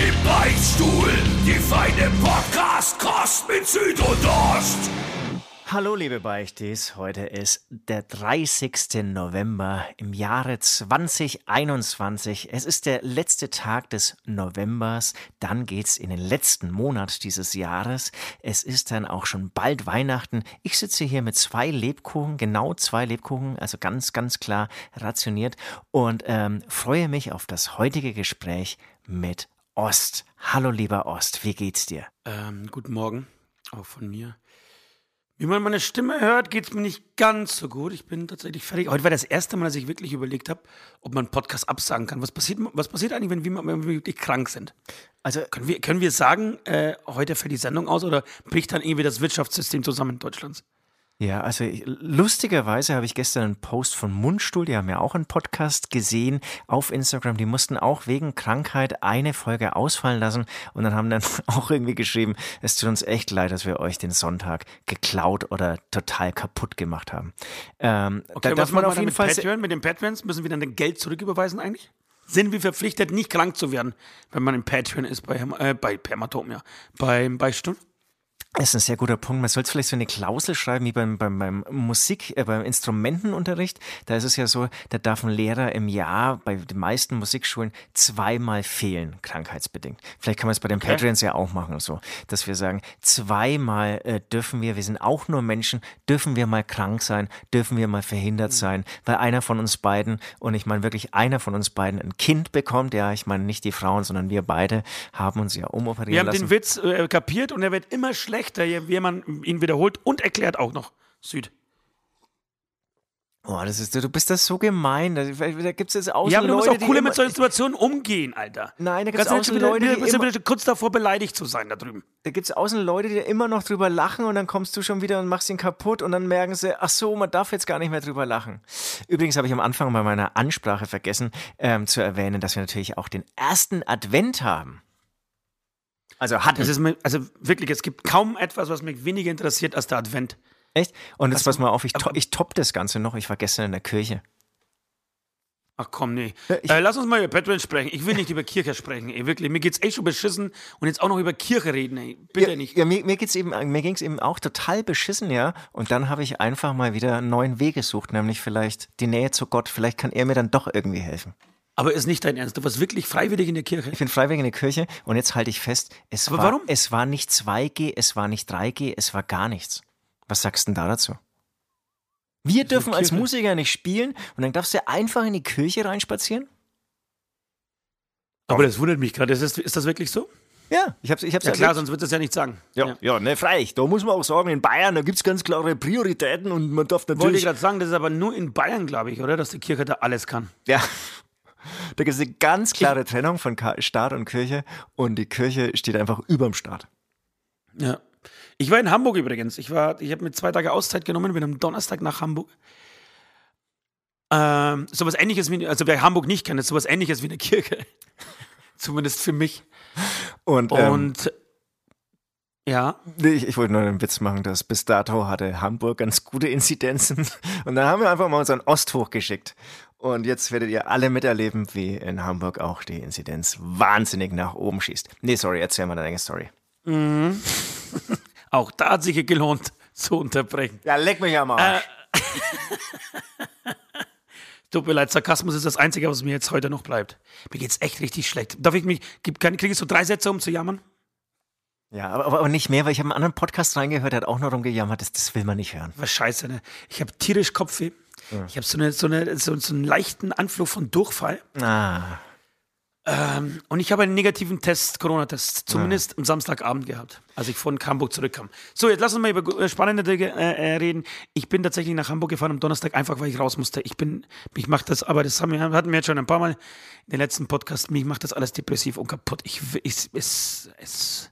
Im Beichtstuhl, die feine Podcast-Kost mit Süd und Ost. Hallo liebe Beichtis, heute ist der 30. November im Jahre 2021. Es ist der letzte Tag des Novembers, dann geht's in den letzten Monat dieses Jahres. Es ist dann auch schon bald Weihnachten. Ich sitze hier mit zwei Lebkuchen, genau zwei Lebkuchen, also ganz, ganz klar rationiert und ähm, freue mich auf das heutige Gespräch mit Ost. Hallo lieber Ost, wie geht's dir? Ähm, guten Morgen, auch von mir. Wie man meine Stimme hört, geht's mir nicht ganz so gut. Ich bin tatsächlich fertig. Heute war das erste Mal, dass ich wirklich überlegt habe, ob man einen Podcast absagen kann. Was passiert, was passiert eigentlich, wenn wir, wenn wir wirklich krank sind? Also können wir, können wir sagen, äh, heute fällt die Sendung aus oder bricht dann irgendwie das Wirtschaftssystem zusammen in Deutschlands? Ja, also lustigerweise habe ich gestern einen Post von Mundstuhl, die haben ja auch einen Podcast gesehen auf Instagram. Die mussten auch wegen Krankheit eine Folge ausfallen lassen und dann haben dann auch irgendwie geschrieben, es tut uns echt leid, dass wir euch den Sonntag geklaut oder total kaputt gemacht haben. Ähm, okay, da darf man auf jeden Fall. Patreon? Mit den Patreons müssen wir dann das Geld zurücküberweisen eigentlich? Sind wir verpflichtet, nicht krank zu werden, wenn man im Patreon ist bei, äh, bei Permatom, ja, beim Beistuhl? Das ist ein sehr guter Punkt. Man sollte vielleicht so eine Klausel schreiben wie beim, beim, beim Musik, äh, beim Instrumentenunterricht. Da ist es ja so, da darf ein Lehrer im Jahr bei den meisten Musikschulen zweimal fehlen, krankheitsbedingt. Vielleicht kann man es bei den okay. Patreons ja auch machen, so, dass wir sagen, zweimal äh, dürfen wir, wir sind auch nur Menschen, dürfen wir mal krank sein, dürfen wir mal verhindert mhm. sein, weil einer von uns beiden, und ich meine wirklich einer von uns beiden ein Kind bekommt, ja, ich meine nicht die Frauen, sondern wir beide haben uns ja umoperiert Wir haben lassen. den Witz äh, kapiert und er wird immer schlechter schlechter, wie man ihn wiederholt und erklärt auch noch. Süd. Oh, das ist, du bist das so gemein. Da, da gibt es jetzt auch ja, so aber Leute, du musst auch cooler mit solchen Situationen umgehen, Alter. Nein, da gibt es auch so Leute, die bist immer, kurz davor beleidigt zu sein da drüben. Da gibt es außen Leute, die immer noch drüber lachen und dann kommst du schon wieder und machst ihn kaputt und dann merken sie, ach so, man darf jetzt gar nicht mehr drüber lachen. Übrigens habe ich am Anfang bei meiner Ansprache vergessen ähm, zu erwähnen, dass wir natürlich auch den ersten Advent haben. Also hat es. also wirklich, es gibt kaum etwas, was mich weniger interessiert als der Advent. Echt? Und jetzt pass mal auf, ich, to ich top das Ganze noch. Ich war gestern in der Kirche. Ach komm, nee. Ich, äh, lass uns mal über Patreon sprechen. Ich will nicht über Kirche sprechen, ey. Wirklich. Mir geht's echt schon beschissen und jetzt auch noch über Kirche reden, ey. Bitte ja, nicht. Ja, mir, mir geht's eben, mir ging's eben auch total beschissen, ja. Und dann habe ich einfach mal wieder einen neuen Weg gesucht, nämlich vielleicht die Nähe zu Gott. Vielleicht kann er mir dann doch irgendwie helfen. Aber ist nicht dein Ernst. Du warst wirklich freiwillig in der Kirche? Ich bin freiwillig in der Kirche und jetzt halte ich fest, es, Aber war, warum? es war nicht 2G, es war nicht 3G, es war gar nichts. Was sagst du denn da dazu? Wir dürfen als Musiker nicht spielen und dann darfst du einfach in die Kirche reinspazieren? Aber das wundert mich gerade. Ist, ist das wirklich so? Ja, ich hab's, ich hab's ja klar, sonst wird das ja nicht sagen. Ja, ja, ja ne, freilich. Da muss man auch sagen, in Bayern, da gibt's ganz klare Prioritäten und man darf natürlich. Wollte ich gerade sagen, das ist aber nur in Bayern, glaube ich, oder? Dass die Kirche da alles kann. Ja, da gibt es eine ganz klare Trennung von Staat und Kirche und die Kirche steht einfach überm Staat. Ja. Ich war in Hamburg übrigens. Ich, ich habe mir zwei Tage Auszeit genommen, bin am Donnerstag nach Hamburg. Ähm, sowas ähnliches wie, also wer Hamburg nicht kennt, ist sowas ähnliches wie eine Kirche. Zumindest für mich. Und, ähm, und ja. Ich, ich, wollte nur einen Witz machen, dass bis dato hatte Hamburg ganz gute Inzidenzen. Und dann haben wir einfach mal unseren Ost hochgeschickt. Und jetzt werdet ihr alle miterleben, wie in Hamburg auch die Inzidenz wahnsinnig nach oben schießt. Nee, sorry, erzähl mal deine Story. Mhm. auch da hat sich gelohnt zu unterbrechen. Ja, leck mich am Arsch. Äh. Tut mir leid, Sarkasmus ist das Einzige, was mir jetzt heute noch bleibt. Mir geht's echt richtig schlecht. Darf ich mich, kriege ich so drei Sätze, um zu jammern? Ja, aber, aber nicht mehr, weil ich habe einen anderen Podcast reingehört, der hat auch noch rumgejammert, das, das will man nicht hören. Was scheiße, ne? Ich habe tierisch Kopfweh. Ich habe so, eine, so, eine, so, so einen leichten Anflug von Durchfall. Ah. Ähm, und ich habe einen negativen Test, Corona-Test, zumindest ja. am Samstagabend gehabt, als ich von Hamburg zurückkam. So, jetzt lass uns mal über spannende Dinge äh, äh, reden. Ich bin tatsächlich nach Hamburg gefahren am Donnerstag, einfach weil ich raus musste. Ich bin, mich macht das, aber das haben hatten wir jetzt schon ein paar Mal in den letzten Podcast, mich macht das alles depressiv und kaputt. Ich, ich es, es,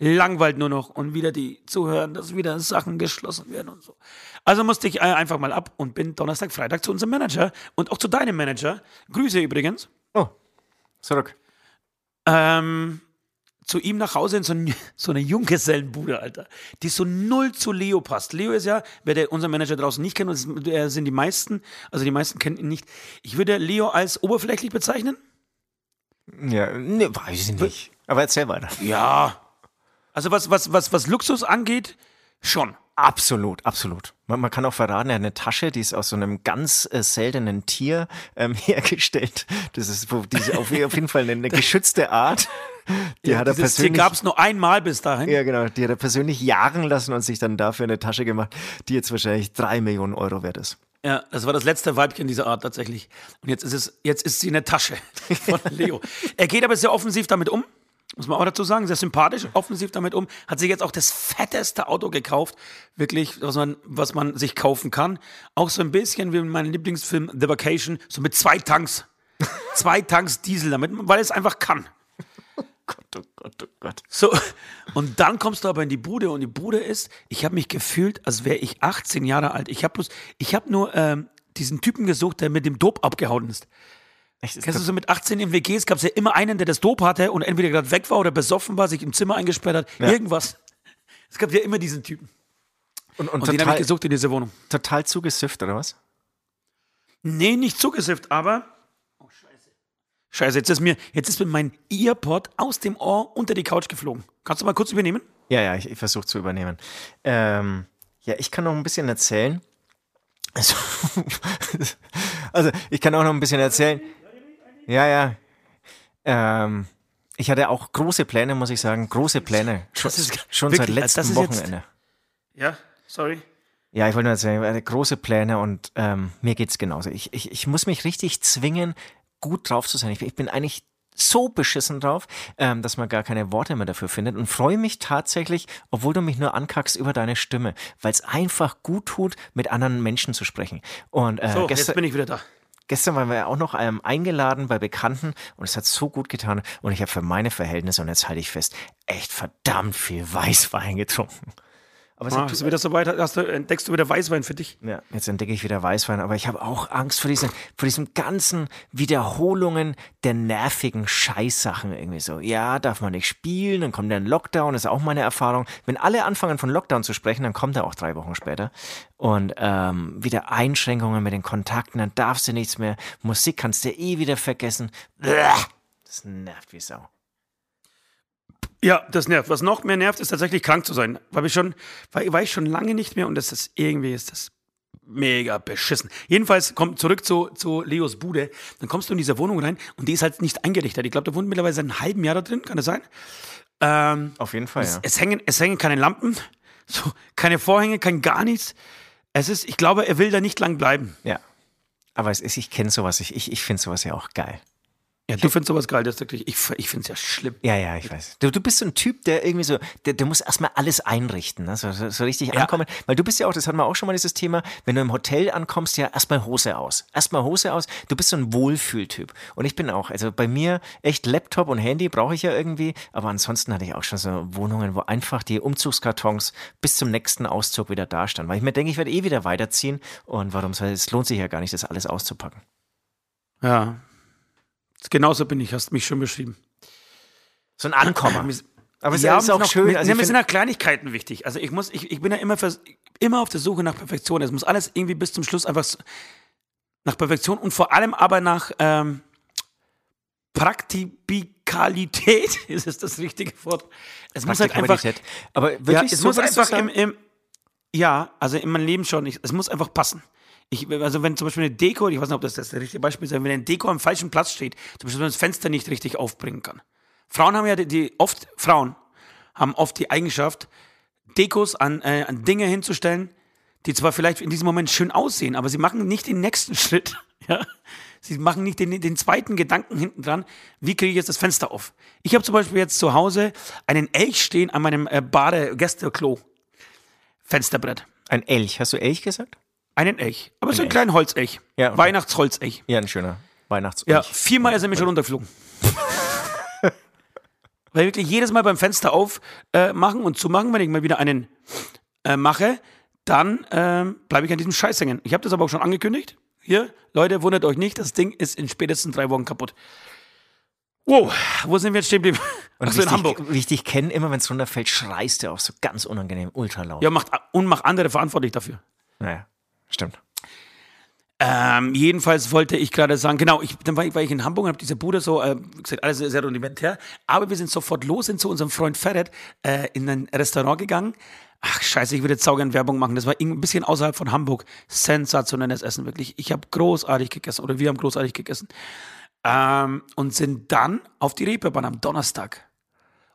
langweilt nur noch und wieder die zuhören, dass wieder Sachen geschlossen werden und so. Also musste ich äh, einfach mal ab und bin Donnerstag, Freitag zu unserem Manager und auch zu deinem Manager. Grüße übrigens. Oh, zurück. Ähm, zu ihm nach Hause in so, ein, so eine Junggesellenbude, Alter. Die so null zu Leo passt. Leo ist ja, wer der, unser Manager draußen nicht kennt, und das sind die meisten, also die meisten kennen ihn nicht. Ich würde Leo als oberflächlich bezeichnen. Ja, ne, weiß ich nicht. Aber erzähl weiter. Ja. Also was, was, was, was Luxus angeht, schon. Absolut, absolut. Man, man kann auch verraten, er hat eine Tasche, die ist aus so einem ganz äh, seltenen Tier ähm, hergestellt. Das ist wo, diese, auf, auf jeden Fall eine, eine geschützte Art. Die hat er persönlich. gab es nur einmal bis dahin. Ja, genau. Die hat er persönlich jagen lassen und sich dann dafür eine Tasche gemacht, die jetzt wahrscheinlich drei Millionen Euro wert ist. Ja, das war das letzte Weibchen dieser Art tatsächlich. Und jetzt ist es, jetzt ist sie in der Tasche von Leo. er geht aber sehr offensiv damit um. Muss man auch dazu sagen, sehr sympathisch, offensiv damit um. Hat sich jetzt auch das fetteste Auto gekauft. Wirklich, was man, was man sich kaufen kann. Auch so ein bisschen wie in meinem Lieblingsfilm The Vacation, so mit zwei Tanks. zwei Tanks Diesel damit, weil es einfach kann. Gott, oh Gott, oh Gott. So, und dann kommst du aber in die Bude und die Bude ist, ich habe mich gefühlt, als wäre ich 18 Jahre alt. Ich habe bloß, ich habe nur ähm, diesen Typen gesucht, der mit dem Dope abgehauen ist. Kennst du so mit 18 im WGs gab es ja immer einen, der das Dope hatte und entweder gerade weg war oder besoffen war, sich im Zimmer eingesperrt hat, Ja. irgendwas. Es gab ja immer diesen Typen. und, und, Und den habe total, ich gesucht in dieser Wohnung. total zugesifft, oder was? Nee, nicht zugesifft, aber. Oh, scheiße. Scheiße, jetzt ist mir, jetzt ist mir mein Earpod aus dem Ohr unter die Couch geflogen. Kannst du mal kurz übernehmen? Ja, ja, ich, ich versuche zu übernehmen. Ähm, ja, ich kann noch ein bisschen erzählen. Also, also, ich kann auch noch ein bisschen erzählen. Ja, ja. Ähm, ich hatte auch große Pläne, muss ich sagen. Große Pläne. Schon, schon seit wirklich, das letztem ist jetzt- Wochenende. Ja, sorry. Ja, ich wollte nur erzählen, ich hatte große Pläne und ähm, mir geht's genauso. Ich, ich, ich muss mich richtig zwingen, gut drauf zu sein. Ich, ich bin eigentlich so beschissen drauf, ähm, dass man gar keine Worte mehr dafür findet und freue mich tatsächlich, obwohl du mich nur ankackst über deine Stimme, weil es einfach gut tut, mit anderen Menschen zu sprechen. Und äh, So, jetzt gestern, bin ich wieder da. Gestern waren wir ja auch noch ähm, eingeladen bei Bekannten und es hat so gut getan und ich habe für meine Verhältnisse, und jetzt halte ich fest, echt verdammt viel Weißwein getrunken. Aber Ah, hat- ist wieder so weit, hast du, entdeckst du wieder Weißwein für dich? ja, jetzt entdecke ich wieder Weißwein, aber ich habe auch Angst vor diesen, vor diesen ganzen Wiederholungen der nervigen Scheißsachen irgendwie so. Ja, darf man nicht spielen, dann kommt der Lockdown, ist auch meine Erfahrung. Wenn alle anfangen von Lockdown zu sprechen, dann kommt er auch drei Wochen später. Und ähm, wieder Einschränkungen mit den Kontakten, dann darfst du nichts mehr. Musik kannst du eh wieder vergessen. Das nervt wie Sau. Ja, das nervt. Was noch mehr nervt, ist tatsächlich krank zu sein. Weil ich schon, weil, war ich schon lange nicht mehr und das ist irgendwie ist das mega beschissen. Jedenfalls kommt zurück zu, zu Leos Bude. Dann kommst du in diese Wohnung rein und die ist halt nicht eingerichtet. Ich glaube, da wohnt mittlerweile seit einem halben Jahr da drin, kann das sein? Ähm, Auf jeden Fall, ja. es, hängen, es hängen keine Lampen, so, keine Vorhänge, kein gar nichts. Es ist, ich glaube, er will da nicht lang bleiben. Ja. Aber es ist, ich kenne sowas, ich, ich, ich finde sowas ja auch geil. Ja, du findest sowas geil, das ist wirklich, ich, ich finde es ja schlimm. Ja, ja, ich weiß. Du, du bist so ein Typ, der irgendwie so, der, der muss erstmal alles einrichten, ne? so, so, so richtig ankommen. Weil du bist ja auch, das hatten wir auch schon mal dieses Thema, wenn du im Hotel ankommst, ja erstmal Hose aus. Erstmal Hose aus. Du bist so ein Wohlfühltyp. Und ich bin auch, also bei mir echt Laptop und Handy brauche ich ja irgendwie, aber ansonsten hatte ich auch schon so Wohnungen, wo einfach die Umzugskartons bis zum nächsten Auszug wieder da standen. Weil ich mir denke, ich werde eh wieder weiterziehen und warum soll, es lohnt sich ja gar nicht, das alles auszupacken. Ja. Genauso bin ich, hast mich schon beschrieben. So ein Ankommen. Aber es Ja, ist auch noch- schön. Mir, Also mir sind ja Kleinigkeiten wichtig. Also ich muss, ich, ich bin ja immer, vers- immer auf der Suche nach Perfektion. Es muss alles irgendwie bis zum Schluss einfach nach Perfektion und vor allem aber nach ähm, Praktikalität. Ist es das richtige Wort? Es muss halt einfach. Aber ja, wirklich, es so muss einfach im, im, ja, also in meinem Leben schon. Ich, es muss einfach passen. Ich, also wenn zum Beispiel eine Deko, ich weiß nicht, ob das das richtige Beispiel ist, wenn eine Deko am falschen Platz steht, zum Beispiel wenn man das Fenster nicht richtig aufbringen kann. Frauen haben ja die, die oft, Frauen haben oft die Eigenschaft, Dekos an, äh, an Dinge hinzustellen, die zwar vielleicht in diesem Moment schön aussehen, aber sie machen nicht den nächsten Schritt. Ja? Sie machen nicht den, den zweiten Gedanken hinten dran, wie kriege ich jetzt das Fenster auf? Ich habe zum Beispiel jetzt zu Hause einen Elch stehen an meinem äh, Bade-Gästeklo. Fensterbrett. Ein Elch. Hast du Elch gesagt? Einen Elch. Aber so einen Elch. kleinen Holzelch. Ja, okay. Weihnachtsholzelch. Ja, ein schöner Weihnachts. Ja, viermal ist er mir schon runtergeflogen. Weil wirklich jedes Mal beim Fenster aufmachen äh, machen und zumachen, wenn ich mal wieder einen äh, mache, dann ähm, bleibe ich an diesem Scheiß hängen. Ich habe das aber auch schon angekündigt. Hier, Leute, wundert euch nicht, das Ding ist in spätestens drei Wochen kaputt. Wow, wo sind wir jetzt stehen geblieben? Achso, in ich dich- Hamburg. Wie ich dich kenne, immer wenn es runterfällt, schreist du auch so ganz unangenehm, ultra laut. Ja, macht, und macht andere verantwortlich dafür. Naja, stimmt. Ähm, jedenfalls wollte ich gerade sagen, genau, ich, dann war ich, war ich in Hamburg und habe diese Bude so, äh, gesagt, alles sehr rudimentär, aber wir sind sofort los, sind zu unserem Freund Ferret äh, in ein Restaurant gegangen. Ach scheiße, ich würde jetzt saugern Werbung machen. Das war ein bisschen außerhalb von Hamburg. Sensationelles Essen, wirklich. Ich habe großartig gegessen oder wir haben großartig gegessen. Ähm, und sind dann auf die Reeperbahn am Donnerstag.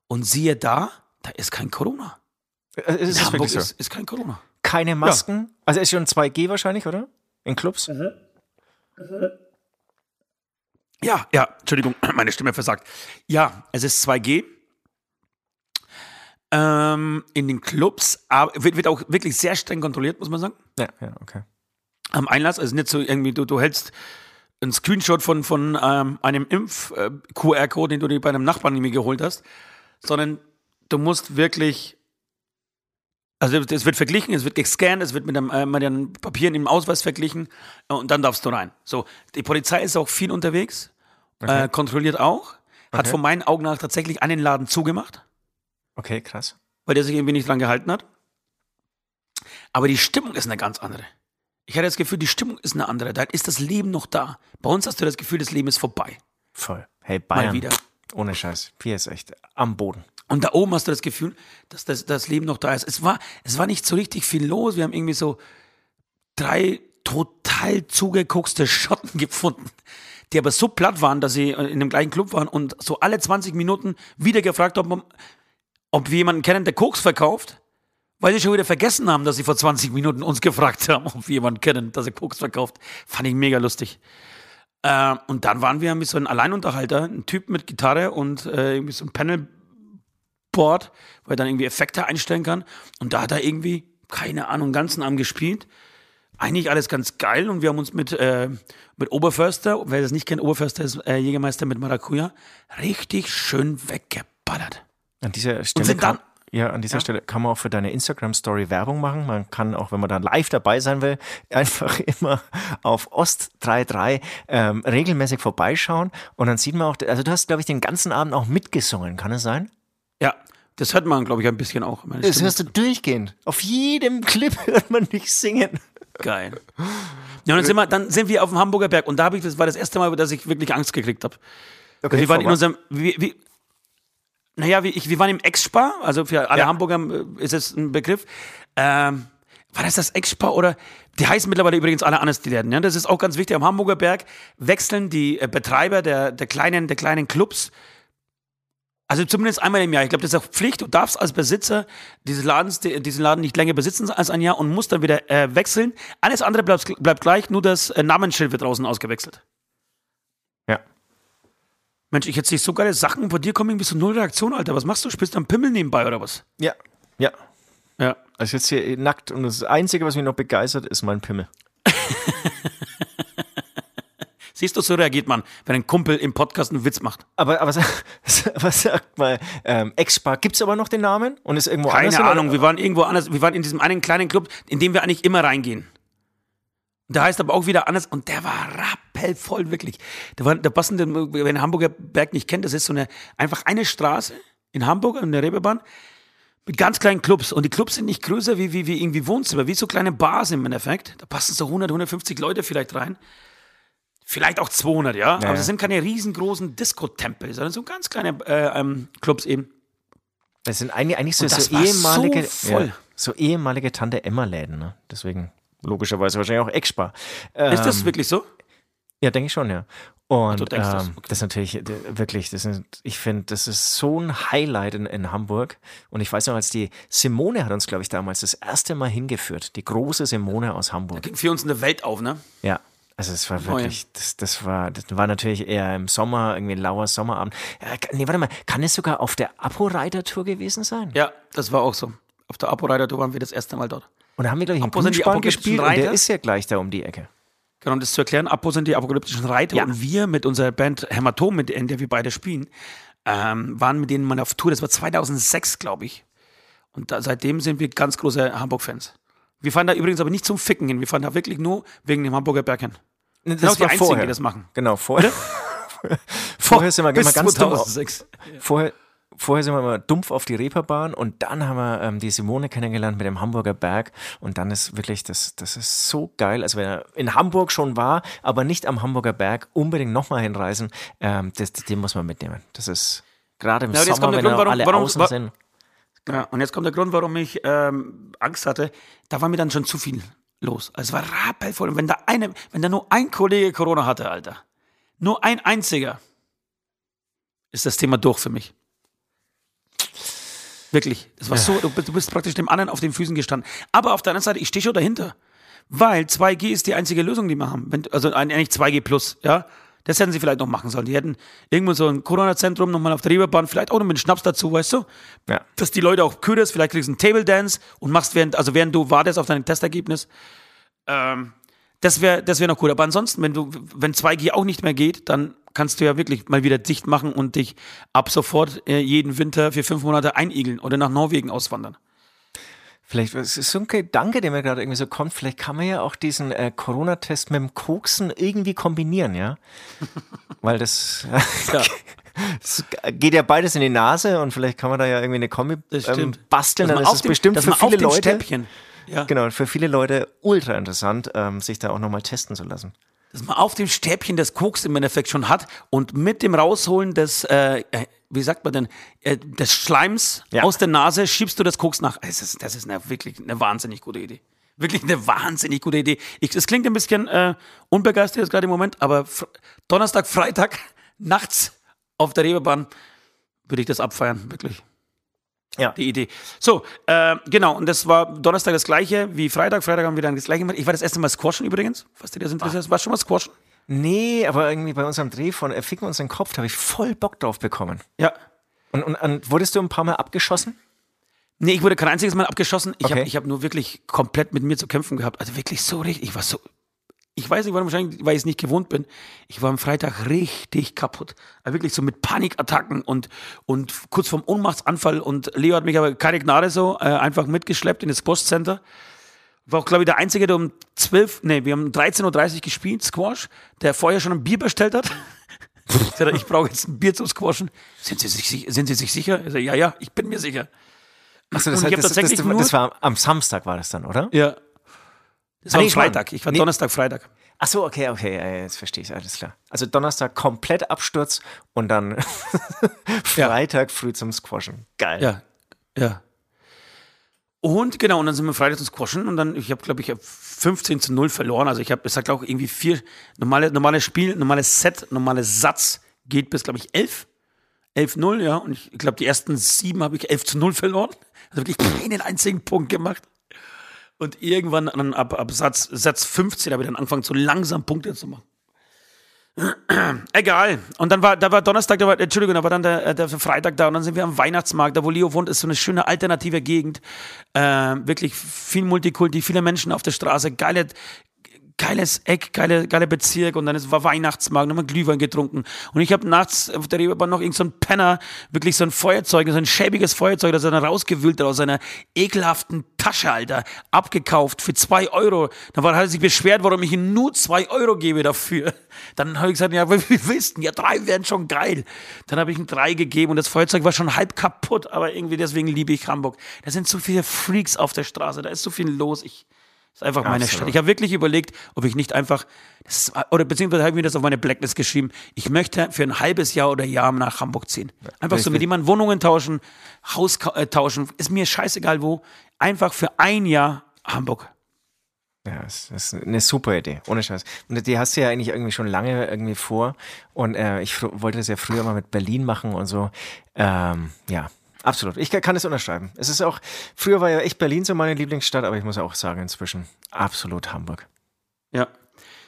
Und siehe da, da ist kein Corona. Äh, Ist In es Hamburg wirklich so? ist, ist kein Corona. Keine Masken? Also ist schon 2G wahrscheinlich, oder? In Clubs? Ja, ja, Entschuldigung, meine Stimme versagt. Ja, es ist 2G. Ähm, in den Clubs, aber wird, wird auch wirklich sehr streng kontrolliert, muss man sagen. Ja, ja, okay. Am Einlass, also nicht so irgendwie, du, du hältst einen Screenshot von, von ähm, einem Impf-QR-Code, den du dir bei einem Nachbarn irgendwie geholt hast, sondern du musst wirklich, also es wird verglichen, es wird gescannt, es wird mit, dem, äh, mit den Papieren im Ausweis verglichen äh, und dann darfst du rein. So, die Polizei ist auch viel unterwegs, äh, kontrolliert auch, hat Okay. von meinen Augen nach tatsächlich einen Laden zugemacht Okay, krass. weil der sich irgendwie nicht dran gehalten hat. Aber die Stimmung ist eine ganz andere. Ich hatte das Gefühl, die Stimmung ist eine andere. Da ist das Leben noch da. Bei uns hast du das Gefühl, das Leben ist vorbei. Voll. Hey, Bayern. wieder. Ohne Scheiß. Hier ist echt am Boden. Und da oben hast du das Gefühl, dass das, das Leben noch da ist. Es war, es war nicht so richtig viel los. Wir haben irgendwie so drei total zugeguckste Schotten gefunden, die aber so platt waren, dass sie in dem gleichen Club waren und so alle 20 Minuten wieder gefragt haben, ob wir jemanden kennen, der Koks verkauft, weil sie schon wieder vergessen haben, dass sie vor 20 Minuten uns gefragt haben, ob wir jemanden kennen, dass er Koks verkauft. Fand ich mega lustig. Äh, und dann waren wir mit so einem Alleinunterhalter, ein Typ mit Gitarre und äh, irgendwie so ein Panelboard, wo er dann irgendwie Effekte einstellen kann. Und da hat er irgendwie, keine Ahnung, ganzen Abend gespielt. Eigentlich alles ganz geil und wir haben uns mit, äh, mit Oberförster, wer das nicht kennt, Oberförster ist äh, Jägermeister mit Maracuja, richtig schön weggeballert. An dieser Stelle sind kann, dann- ja, an dieser Stelle kann man auch für deine Instagram-Story Werbung machen. Man kann auch, wenn man dann live dabei sein will, einfach immer auf Ost33 ähm, regelmäßig vorbeischauen und dann sieht man auch, also du hast, glaube ich, den ganzen Abend auch mitgesungen, kann es sein? Ja, das hört man, glaube ich, ein bisschen auch. Meine Das Stimme hörst du durchgehend. Auf jedem Clip hört man dich singen. Geil. Ja, und dann sind, wir, dann sind wir auf dem Hamburger Berg und da habe ich, das war das erste Mal, dass ich wirklich Angst gekriegt habe. Okay, wir waren in unserem, wie, wie, naja, wie, ich, wir waren im Ex-Spar, also für alle Ja. Hamburger äh, ist es ein Begriff. Ähm, war das das Ex-Spar oder, die heißen mittlerweile übrigens alle anders, die Läden, ja? Das ist auch ganz wichtig. Am Hamburger Berg wechseln die äh, Betreiber der, der, kleinen, der kleinen Clubs also zumindest einmal im Jahr. Ich glaube, das ist auch Pflicht. Du darfst als Besitzer dieses Ladens, die- diesen Laden nicht länger besitzen als ein Jahr und musst dann wieder äh, wechseln. Alles andere bleibt, bleibt gleich, nur das äh, Namensschild wird draußen ausgewechselt. Ja. Mensch, ich hätte nicht so geile Sachen. Bei dir kommen irgendwie so null Reaktion, Alter. Was machst du? Spielst du am Pimmel nebenbei oder was? Ja, ja. Ja. Also jetzt hier nackt und das Einzige, was mich noch begeistert, ist mein Pimmel. Siehst du, so reagiert man, wenn ein Kumpel im Podcast einen Witz macht. Aber, aber was sagt mal, ähm, Ex-Bar, gibt es aber noch den Namen? Und ist irgendwo Keine anders? oder- Ahnung, wir waren irgendwo anders. Wir waren in diesem einen kleinen Club, in dem wir eigentlich immer reingehen. Der heißt aber auch wieder anders und der war rappelvoll, wirklich. Der war der passende, wer den Hamburger Berg nicht kennt, das ist so eine, einfach eine Straße in Hamburg, in der Reeperbahn, mit ganz kleinen Clubs. Und die Clubs sind nicht größer wie, wie, wie irgendwie Wohnzimmer, wie so kleine Bars im Endeffekt. Da passen so 100, 150 Leute vielleicht rein. Vielleicht auch 200, ja. Aber ja. das sind keine riesengroßen Disco-Tempel, sondern so ganz kleine äh, ähm, Clubs eben. Das sind eigentlich, eigentlich so, das so war ehemalige, so voll. Ja, so ehemalige Tante Emma-Läden, ne? Deswegen logischerweise wahrscheinlich auch Ex-Bar. Ähm, Ist das wirklich so? Ja, denke ich schon, ja. Und du denkst ähm, das, das, okay. ist natürlich wirklich, das sind, ich finde, das ist so ein Highlight in, in Hamburg. Und ich weiß noch, als die Simone hat uns, glaube ich, damals das erste Mal hingeführt, die große Simone aus Hamburg. Ging für uns eine Welt auf, ne? Ja. Also es war ja. wirklich, das, das war, das war natürlich eher im Sommer, irgendwie ein lauer Sommerabend. Ja, kann- nee, warte mal, kann es sogar auf der Apo-Reiter-Tour gewesen sein? Ja, das war auch so. Auf der Apo-Reiter-Tour waren wir das erste Mal dort. Und da haben wir, glaube ich, einen Apo sind die Grünspan apokalyptischen gespielt und der Reiter? ist ja gleich da um die Ecke. Genau, um das zu erklären, Apo sind die apokalyptischen Reiter Ja. und wir mit unserer Band Hämatom, mit in der wir beide spielen, ähm, waren mit denen mal auf Tour. Das war 2006, glaube ich. Und da, seitdem sind wir ganz große Hamburg-Fans. Wir fahren da übrigens aber nicht zum Ficken hin. Wir fahren da wirklich nur wegen dem Hamburger Berg hin. Das Genau die war einzigen, vorher. die das machen. Genau, vorher. vorher sind wir immer ganz dumm auf, 2006. vorher, vorher sind wir immer dumpf auf die Reeperbahn und dann haben wir ähm, die Simone kennengelernt mit dem Hamburger Berg und dann ist wirklich, das, das ist so geil. Also wenn er in Hamburg schon war, aber nicht am Hamburger Berg, unbedingt nochmal hinreisen, ähm, das, den muss man mitnehmen. Das ist gerade im Ja, Sommer, wenn Grund, warum- alle warum- außen wa- sind. Ja, und jetzt kommt der Grund, warum ich ähm, Angst hatte. Da war mir dann schon zu viel los. Also es war rappelvoll. Und wenn da eine, wenn da nur ein Kollege Corona hatte, Alter, nur ein einziger, ist das Thema durch für mich. Wirklich. Das war so, du bist, du bist praktisch dem anderen auf den Füßen gestanden. Aber auf der anderen Seite, ich stehe schon dahinter. Weil 2G ist die einzige Lösung, die wir haben. Wenn, also eigentlich 2G plus, ja. Das hätten sie vielleicht noch machen sollen. Die hätten irgendwo so ein Corona-Zentrum nochmal auf der Reeperbahn, vielleicht auch noch mit Schnaps dazu, weißt du? Ja. dass die Leute auch kühlst, vielleicht kriegst du einen Table Dance und machst während, also während du wartest auf dein Testergebnis. Ähm, das wäre das wär noch cool. Aber ansonsten, wenn du, wenn 2G auch nicht mehr geht, dann kannst du ja wirklich mal wieder dicht machen und dich ab sofort äh, jeden Winter für fünf Monate einigeln oder nach Norwegen auswandern. Vielleicht, es ist so ein Gedanke, der mir gerade irgendwie so kommt, vielleicht kann man ja auch diesen äh, Corona-Test mit dem Koksen irgendwie kombinieren, ja? Weil das, Ja. das geht ja beides in die Nase und vielleicht kann man da ja irgendwie eine Kombi Das ähm, basteln, dann ist es bestimmt für viele Leute, Stäbchen, ja, genau, für viele Leute ultra interessant, ähm, sich da auch nochmal testen zu lassen. dass man auf dem Stäbchen das Koks im Endeffekt schon hat und mit dem Rausholen des, äh, äh, wie sagt man denn, äh, des Schleims Ja. aus der Nase schiebst du das Koks nach. Das ist, das ist eine, wirklich eine wahnsinnig gute Idee. Wirklich eine wahnsinnig gute Idee. Es klingt ein bisschen äh, unbegeistert jetzt gerade im Moment, aber Donnerstag, Freitag, nachts auf der Reeperbahn würde ich das abfeiern, wirklich. Ja. Die Idee. So, äh, genau, und das war Donnerstag das gleiche wie Freitag. Freitag haben wir dann das gleiche gemacht. Ich war das erste Mal squashen übrigens, falls dir das interessiert. Warst du schon mal squashen? Nee, aber irgendwie bei unserem Dreh von äh, Ficken uns den Kopf, da habe ich voll Bock drauf bekommen. Ja. Und, und, und wurdest du ein paar Mal abgeschossen? Nee, ich wurde kein einziges Mal abgeschossen. Ich Okay. habe hab nur wirklich komplett mit mir zu kämpfen gehabt. Also wirklich so richtig. Ich war so. Ich weiß nicht, warum, wahrscheinlich, weil ich es nicht gewohnt bin. Ich war am Freitag richtig kaputt. Also wirklich so mit Panikattacken und, und kurz vorm Ohnmachtsanfall. Und Leo hat mich aber keine Gnade so äh, einfach mitgeschleppt in das Squash Center. War auch, glaube ich, der Einzige, der um 12, nee, wir haben um 13.30 Uhr gespielt, Squash, der vorher schon ein Bier bestellt hat. Ich brauche jetzt ein Bier zum Squashen. Sind Sie sich, sind Sie sich sicher? Ich sag, ja, ja, ich bin mir sicher. Achso, das, hab das, das, das, das war am Samstag war das dann, oder? Ja. Das Ah, war nee, am Freitag. Ich war nee. Donnerstag, Freitag. Ach so, okay, okay, ja, jetzt verstehe ich, alles klar. Also Donnerstag komplett Absturz und dann Freitag früh zum Squashen. Geil. Ja. Ja. Und genau, und dann sind wir Freitag zum Squashen und dann, ich habe, glaube ich, hab 15 zu 0 verloren. Also ich habe, es hat, glaube ich, irgendwie vier, normale, normales Spiel, normales Set, normales Satz geht bis, glaube ich, 11. 11-0, ja. Und ich glaube, die ersten sieben habe ich 11 zu 0 verloren. Also wirklich keinen einzigen Punkt gemacht. Und irgendwann dann ab, ab Satz, Satz 15 habe ich dann angefangen, so langsam Punkte zu machen. Egal. Und dann war, da war Donnerstag, da war, Entschuldigung, da war dann der, der Freitag da und dann sind wir am Weihnachtsmarkt, da wo Leo wohnt, ist so eine schöne alternative Gegend. Äh, wirklich viel Multikulti, viele Menschen auf der Straße, geile, geiles Eck, geile, geile Bezirk und dann ist, war Weihnachtsmarkt, wir Glühwein getrunken und ich habe nachts auf der Reeperbahn noch irgend so Penner, wirklich so ein Feuerzeug, so ein schäbiges Feuerzeug, das er dann rausgewühlt hat aus seiner ekelhaften Tasche, Alter, abgekauft für zwei Euro. Dann war, hat er sich beschwert, warum ich ihm nur zwei Euro gebe dafür. Dann habe ich gesagt, ja, du denn? Ja, drei wären schon geil. Dann habe ich ihm drei gegeben und das Feuerzeug war schon halb kaputt, aber irgendwie deswegen liebe ich Hamburg. Da sind so viele Freaks auf der Straße, da ist so viel los. Ich, das ist einfach meine. Stadt. Ich habe wirklich überlegt, ob ich nicht einfach, ist, oder beziehungsweise habe ich mir das auf meine Blacklist geschrieben, ich möchte für ein halbes Jahr oder Jahr nach Hamburg ziehen. Einfach so mit jemandem Wohnungen tauschen, Haus äh, tauschen, ist mir scheißegal wo. Einfach für ein Jahr Hamburg. Ja, das ist eine super Idee, ohne Scheiß. Und die hast du ja eigentlich irgendwie schon lange irgendwie vor. Und äh, ich wollte das ja früher mal mit Berlin machen und so. Ähm, ja, absolut. Ich kann, es unterschreiben. Es ist auch, früher war ja echt Berlin so meine Lieblingsstadt, aber ich muss auch sagen, inzwischen absolut Hamburg. Ja.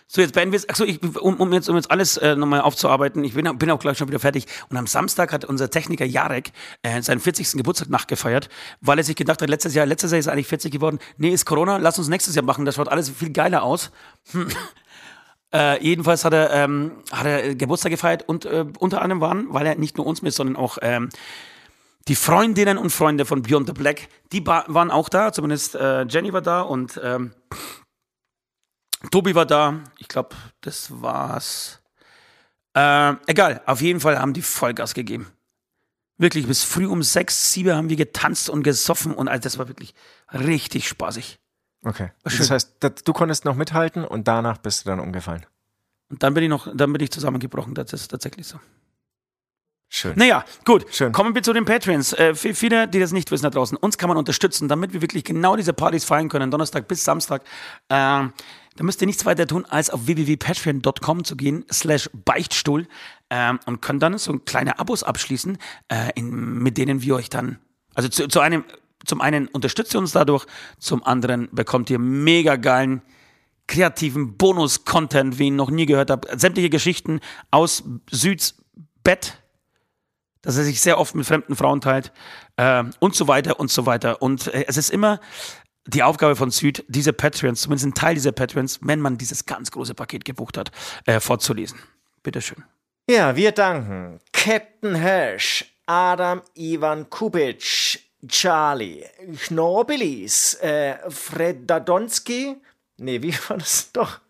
So, jetzt beenden wir es. Achso, ich, um, um, jetzt, um jetzt alles äh, nochmal aufzuarbeiten, ich bin, bin auch gleich schon wieder fertig. Und am Samstag hat unser Techniker Jarek äh, seinen 40. Geburtstag nachgefeiert, weil er sich gedacht hat, letztes Jahr, letztes Jahr ist er eigentlich 40 geworden. Nee, ist Corona, lass uns nächstes Jahr machen, das schaut alles viel geiler aus. Hm. Äh, jedenfalls hat er, ähm, hat er Geburtstag gefeiert und äh, unter anderem waren, weil er nicht nur uns mit, sondern auch ähm, die Freundinnen und Freunde von Beyond the Black, die waren auch da, zumindest äh, Jenny war da und ähm, Tobi war da. Ich glaube, das war's. Äh, egal, auf jeden Fall haben die Vollgas gegeben. Wirklich, bis früh um sechs, sieben haben wir getanzt und gesoffen und all das war wirklich richtig spaßig. Okay. Das heißt, du konntest noch mithalten und danach bist du dann umgefallen. Und dann bin ich noch, dann bin ich zusammengebrochen, das ist tatsächlich so. Schön. Naja, gut. Schön. Kommen wir zu den Patreons. Äh, für viele, die das nicht wissen da draußen, uns kann man unterstützen, damit wir wirklich genau diese Partys feiern können, Donnerstag bis Samstag. Äh, da müsst ihr nichts weiter tun, als auf www.patreon.com zu gehen, slash Beichtstuhl, äh, und könnt dann so kleine Abos abschließen, äh, in, mit denen wir euch dann, also zu, zu einem, zum einen unterstützt ihr uns dadurch, zum anderen bekommt ihr mega geilen, kreativen Bonus-Content, wie ihn noch nie gehört habe. Sämtliche Geschichten aus Süds Bett dass er sich sehr oft mit fremden Frauen teilt äh, und so weiter und so weiter. Und äh, es ist immer die Aufgabe von Süd, diese Patreons, zumindest ein Teil dieser Patreons, wenn man dieses ganz große Paket gebucht hat, äh, vorzulesen. Bitteschön. Ja, wir danken Captain Hirsch, Adam Ivan Kubic, Charlie, Knorbelis, äh, Fred Dadonski, nee, wie war das doch?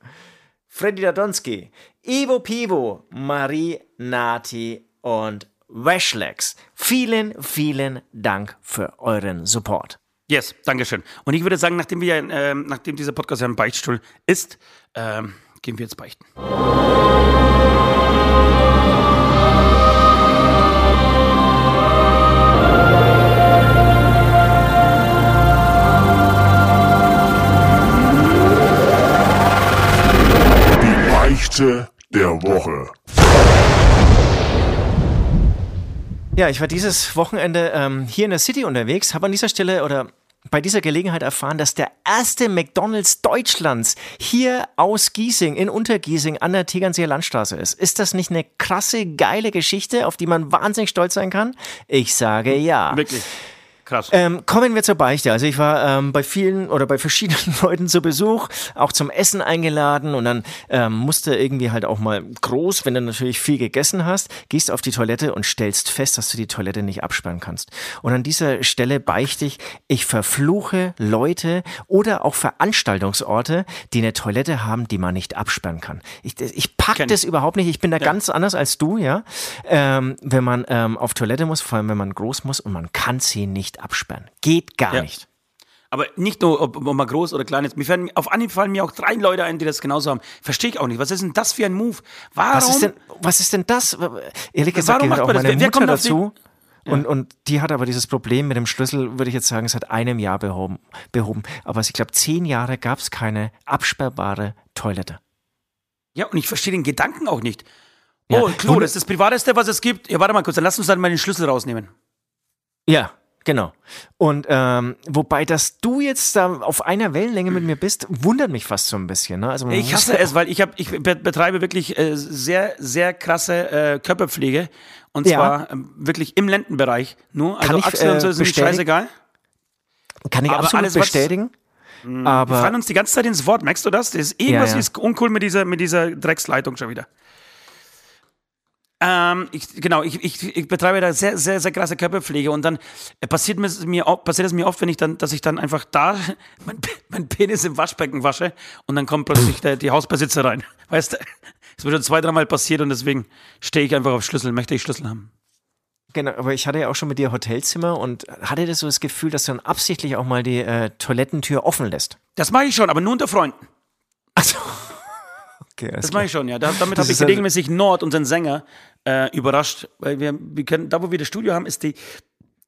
Freddy Dadonski, Ivo Pivo, Marie Nati und Washlegs. Vielen, vielen Dank für euren Support. Yes, Dankeschön. Und ich würde sagen, nachdem, wir, äh, nachdem dieser Podcast ja ein Beichtstuhl ist, äh, gehen wir jetzt beichten. Die Beichte der Woche. Ja, ich war dieses Wochenende ähm, hier in der City unterwegs, habe an dieser Stelle oder bei dieser Gelegenheit erfahren, dass der erste McDonalds Deutschlands hier aus Giesing, in Untergiesing, an der Tegernseer Landstraße ist. Ist das nicht eine krasse, geile Geschichte, auf die man wahnsinnig stolz sein kann? Ich sage ja. Wirklich. Krass. Ähm, kommen wir zur Beichte. Also ich war ähm, bei vielen oder bei verschiedenen Leuten zu Besuch, auch zum Essen eingeladen und dann ähm, musste irgendwie halt auch mal groß, wenn du natürlich viel gegessen hast, gehst auf die Toilette und stellst fest, dass du die Toilette nicht absperren kannst. Und an dieser Stelle beichte ich, ich verfluche Leute oder auch Veranstaltungsorte, die eine Toilette haben, die man nicht absperren kann. Ich, ich pack Kenn das überhaupt nicht. Ich bin da ja. ganz anders als du, ja. Ähm, wenn man ähm, auf Toilette muss, vor allem wenn man groß muss und man kann sie nicht absperren. Geht gar ja. nicht. Aber nicht nur, ob, ob, man groß oder klein ist. Mir fallen, auf Anhieb fallen mir auch drei Leute ein, die das genauso haben. Verstehe ich auch nicht. Was ist denn das für ein Move? Warum? Was ist denn, was ist denn das? Ehrlich gesagt, Warum macht auch meine Wer, Mutter dazu. Ja. Und, und die hat aber dieses Problem mit dem Schlüssel, würde ich jetzt sagen, seit einem Jahr behoben. behoben. Aber ich glaube, zehn Jahre gab es keine absperrbare Toilette. Ja, und ich verstehe den Gedanken auch nicht. Oh, ja. Klo, das ist das Privateste, was es gibt. Ja, warte mal kurz, dann lass uns dann mal den Schlüssel rausnehmen. Ja, Genau. Und ähm, wobei, dass du jetzt da auf einer Wellenlänge mit mir bist, wundert mich fast so ein bisschen. Ne? Also ich hasse es, weil ich hab, ich betreibe wirklich äh, sehr, sehr krasse äh, Körperpflege. Und ja. zwar äh, wirklich im Lendenbereich. Nur, also Kann ich, Achseln und so sind scheißegal. Kann ich aber absolut alles, bestätigen. Hm, aber wir fallen uns die ganze Zeit ins Wort, merkst du das? Das ist irgendwas ja, ja. ist uncool mit dieser, mit dieser Drecksleitung schon wieder. Ähm, ich, genau, ich, ich, ich betreibe da sehr, sehr, sehr krasse Körperpflege und dann passiert, mir, passiert es mir oft, wenn ich dann, dass ich dann einfach da mein, mein Penis im Waschbecken wasche und dann kommt plötzlich der, die Hausbesitzer rein. Weißt du, es wird schon zwei, dreimal passiert und deswegen stehe ich einfach auf Schlüssel, möchte ich Schlüssel haben. Genau, aber ich hatte ja auch schon mit dir Hotelzimmer und hatte das so das Gefühl, dass du dann absichtlich auch mal die äh, Toilettentür offen lässt. Das mache ich schon, aber nur unter Freunden. Achso. Okay, das mache ich schon, ja. Da, damit habe ich halt regelmäßig Nord, unseren Sänger, äh, überrascht. Weil wir, wir können, da wo wir das Studio haben, ist die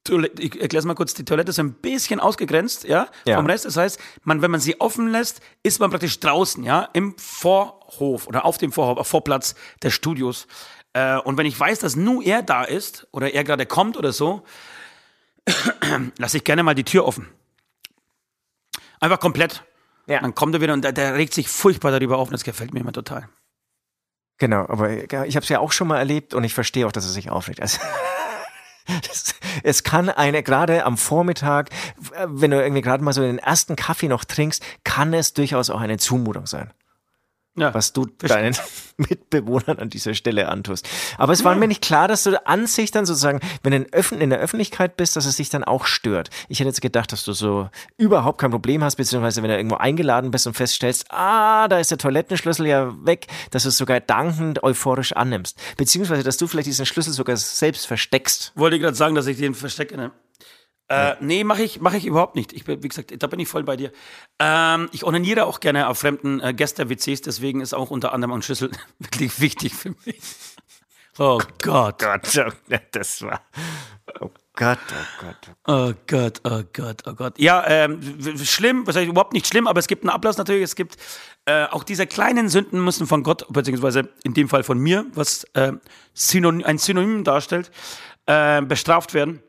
Toilette, ich erkläre es mal kurz, die Toilette ist ein bisschen ausgegrenzt, ja, ja, vom Rest. Das heißt, man, wenn man sie offen lässt, ist man praktisch draußen, ja, im Vorhof oder auf dem Vorhof, auf Vorplatz des Studios. Äh, und wenn ich weiß, dass nur er da ist oder er gerade kommt oder so, lasse ich gerne mal die Tür offen. Einfach komplett. Ja. Dann kommt er wieder und der, der regt sich furchtbar darüber auf und das gefällt mir immer total. Genau, aber ich habe es ja auch schon mal erlebt und ich verstehe auch, dass er sich aufregt. Also, das, es kann eine, gerade am Vormittag, wenn du irgendwie gerade mal so den ersten Kaffee noch trinkst, kann es durchaus auch eine Zumutung sein. Ja, was du deinen Mitbewohnern an dieser Stelle antust. Aber es war mir nicht klar, dass du an sich dann sozusagen, wenn du in der Öffentlichkeit bist, dass es dich dann auch stört. Ich hätte jetzt gedacht, dass du so überhaupt kein Problem hast, beziehungsweise wenn du irgendwo eingeladen bist und feststellst, ah, da ist der Toilettenschlüssel ja weg, dass du es sogar dankend euphorisch annimmst. Beziehungsweise, dass du vielleicht diesen Schlüssel sogar selbst versteckst. Wollte ich gerade sagen, dass ich den verstecke, ne? Äh, nee, mache ich, mach ich überhaupt nicht. Ich, wie gesagt, da bin ich voll bei dir. Ähm, ich onaniere auch gerne auf fremden äh, Gäste-WCs, deswegen ist auch unter anderem ein Schlüssel wirklich wichtig für mich. Oh Gott. Gott, oh, das war. Oh Gott, oh Gott. Oh Gott, oh Gott, oh Gott. Ja, ähm, schlimm, was heißt überhaupt nicht schlimm, aber es gibt einen Ablass natürlich. Es gibt äh, auch diese kleinen Sünden müssen von Gott, beziehungsweise in dem Fall von mir, was äh, Synonym, ein Synonym darstellt, äh, bestraft werden.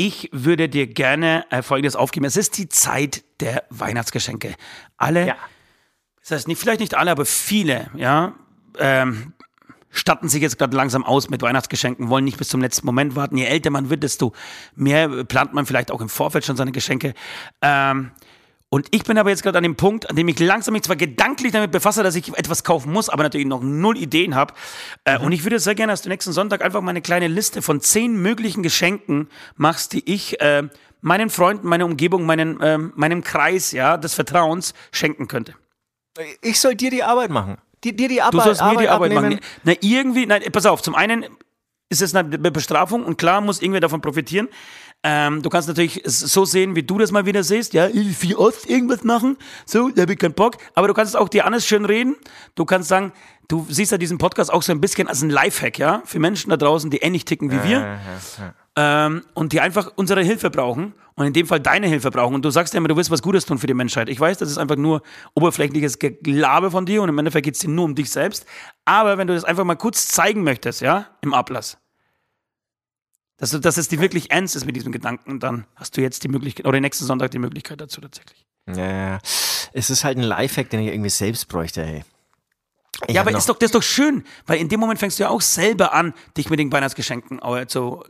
Ich würde dir gerne äh, Folgendes aufgeben. Es ist die Zeit der Weihnachtsgeschenke. Alle, ja. das heißt nicht, vielleicht nicht alle, aber viele, ja, ähm, statten sich jetzt gerade langsam aus mit Weihnachtsgeschenken, wollen nicht bis zum letzten Moment warten. Je älter man wird, desto mehr plant man vielleicht auch im Vorfeld schon seine Geschenke. Ähm, und ich bin aber jetzt gerade an dem Punkt, an dem ich langsam mich zwar gedanklich damit befasse, dass ich etwas kaufen muss, aber natürlich noch null Ideen habe. Äh, mhm. Und ich würde sehr gerne, dass du nächsten Sonntag einfach mal eine kleine Liste von zehn möglichen Geschenken machst, die ich äh, meinen Freunden, meiner Umgebung, meinen, äh, meinem Kreis ja, des Vertrauens schenken könnte. Ich soll dir die Arbeit machen. Die, dir die Arbeit, du sollst mir Arbeit die Arbeit abnehmen. machen. Na, irgendwie, nein, pass auf, zum einen ist es eine Bestrafung und klar muss irgendwer davon profitieren. Ähm, du kannst natürlich so sehen, wie du das mal wieder siehst. Ja, will oft irgendwas machen. So, da habe ich keinen Bock. Aber du kannst auch dir alles schön reden. Du kannst sagen, du siehst ja diesen Podcast auch so ein bisschen als ein Lifehack, ja, für Menschen da draußen, die ähnlich ticken wie wir. Ähm, und die einfach unsere Hilfe brauchen und in dem Fall deine Hilfe brauchen. Und du sagst ja immer, du willst was Gutes tun für die Menschheit. Ich weiß, das ist einfach nur oberflächliches Gelabe von dir und im Endeffekt geht es dir nur um dich selbst. Aber wenn du das einfach mal kurz zeigen möchtest, ja, im Ablass, dass, du, dass es dir wirklich ernst ist mit diesem Gedanken, dann hast du jetzt die Möglichkeit, oder nächsten Sonntag die Möglichkeit dazu tatsächlich. Ja, es ist halt ein Lifehack, den ich irgendwie selbst bräuchte, hey. Ich ja, aber ist doch, das ist doch schön, weil in dem Moment fängst du ja auch selber an, dich mit den Weihnachtsgeschenken zu,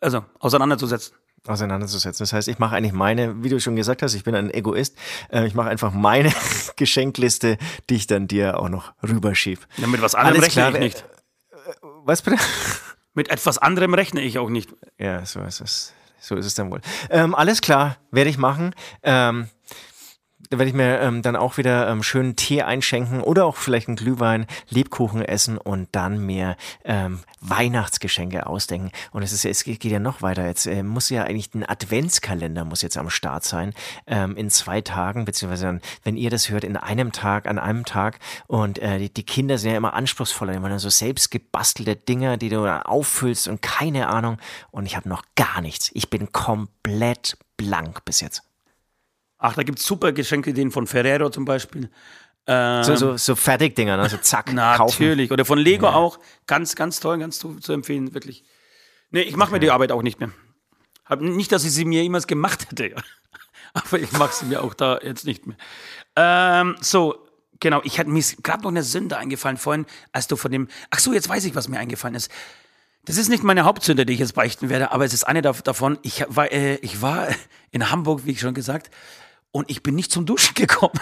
also auseinanderzusetzen auseinanderzusetzen. Das heißt, ich mache eigentlich meine, wie du schon gesagt hast, ich bin ein Egoist. Äh, ich mache einfach meine Geschenkliste, die ich dann dir auch noch rüberschieb. Ja, mit was anderem rechne ich nicht. Äh, was bitte? Mit etwas anderem rechne ich auch nicht. Ja, so ist es. So ist es dann wohl. Ähm, alles klar, werde ich machen. Ähm, da werde ich mir ähm, dann auch wieder ähm, schönen Tee einschenken oder auch vielleicht einen Glühwein, Lebkuchen essen und dann mir ähm, Weihnachtsgeschenke ausdenken. Und es ist es geht ja noch weiter. Jetzt äh, muss ja eigentlich ein Adventskalender muss jetzt am Start sein ähm, in zwei Tagen beziehungsweise dann, wenn ihr das hört in einem Tag an einem Tag und äh, die, die Kinder sind ja immer anspruchsvoller, immer dann so selbst gebastelte Dinger, die du auffüllst und keine Ahnung. Und ich habe noch gar nichts. Ich bin komplett blank bis jetzt. Ach, da gibt es super Geschenkideen von Ferrero zum Beispiel. Ähm, so, so, so Fertigdinger, ne? so zack, Natürlich. Kaufen. Oder von Lego ja. auch. Ganz, ganz toll, ganz zu, zu empfehlen, wirklich. Nee, ich mache okay. mir die Arbeit auch nicht mehr. Hab, nicht, dass ich sie mir jemals gemacht hätte, ja. aber ich mache sie mir auch da jetzt nicht mehr. Ähm, so, genau, ich hatte mir gerade noch eine Sünde eingefallen vorhin, als du von dem. Ach so, jetzt weiß ich, was mir eingefallen ist. Das ist nicht meine Hauptsünde, die ich jetzt beichten werde, aber es ist eine davon. Ich war, äh, ich war in Hamburg, wie ich schon gesagt, und ich bin nicht zum Duschen gekommen.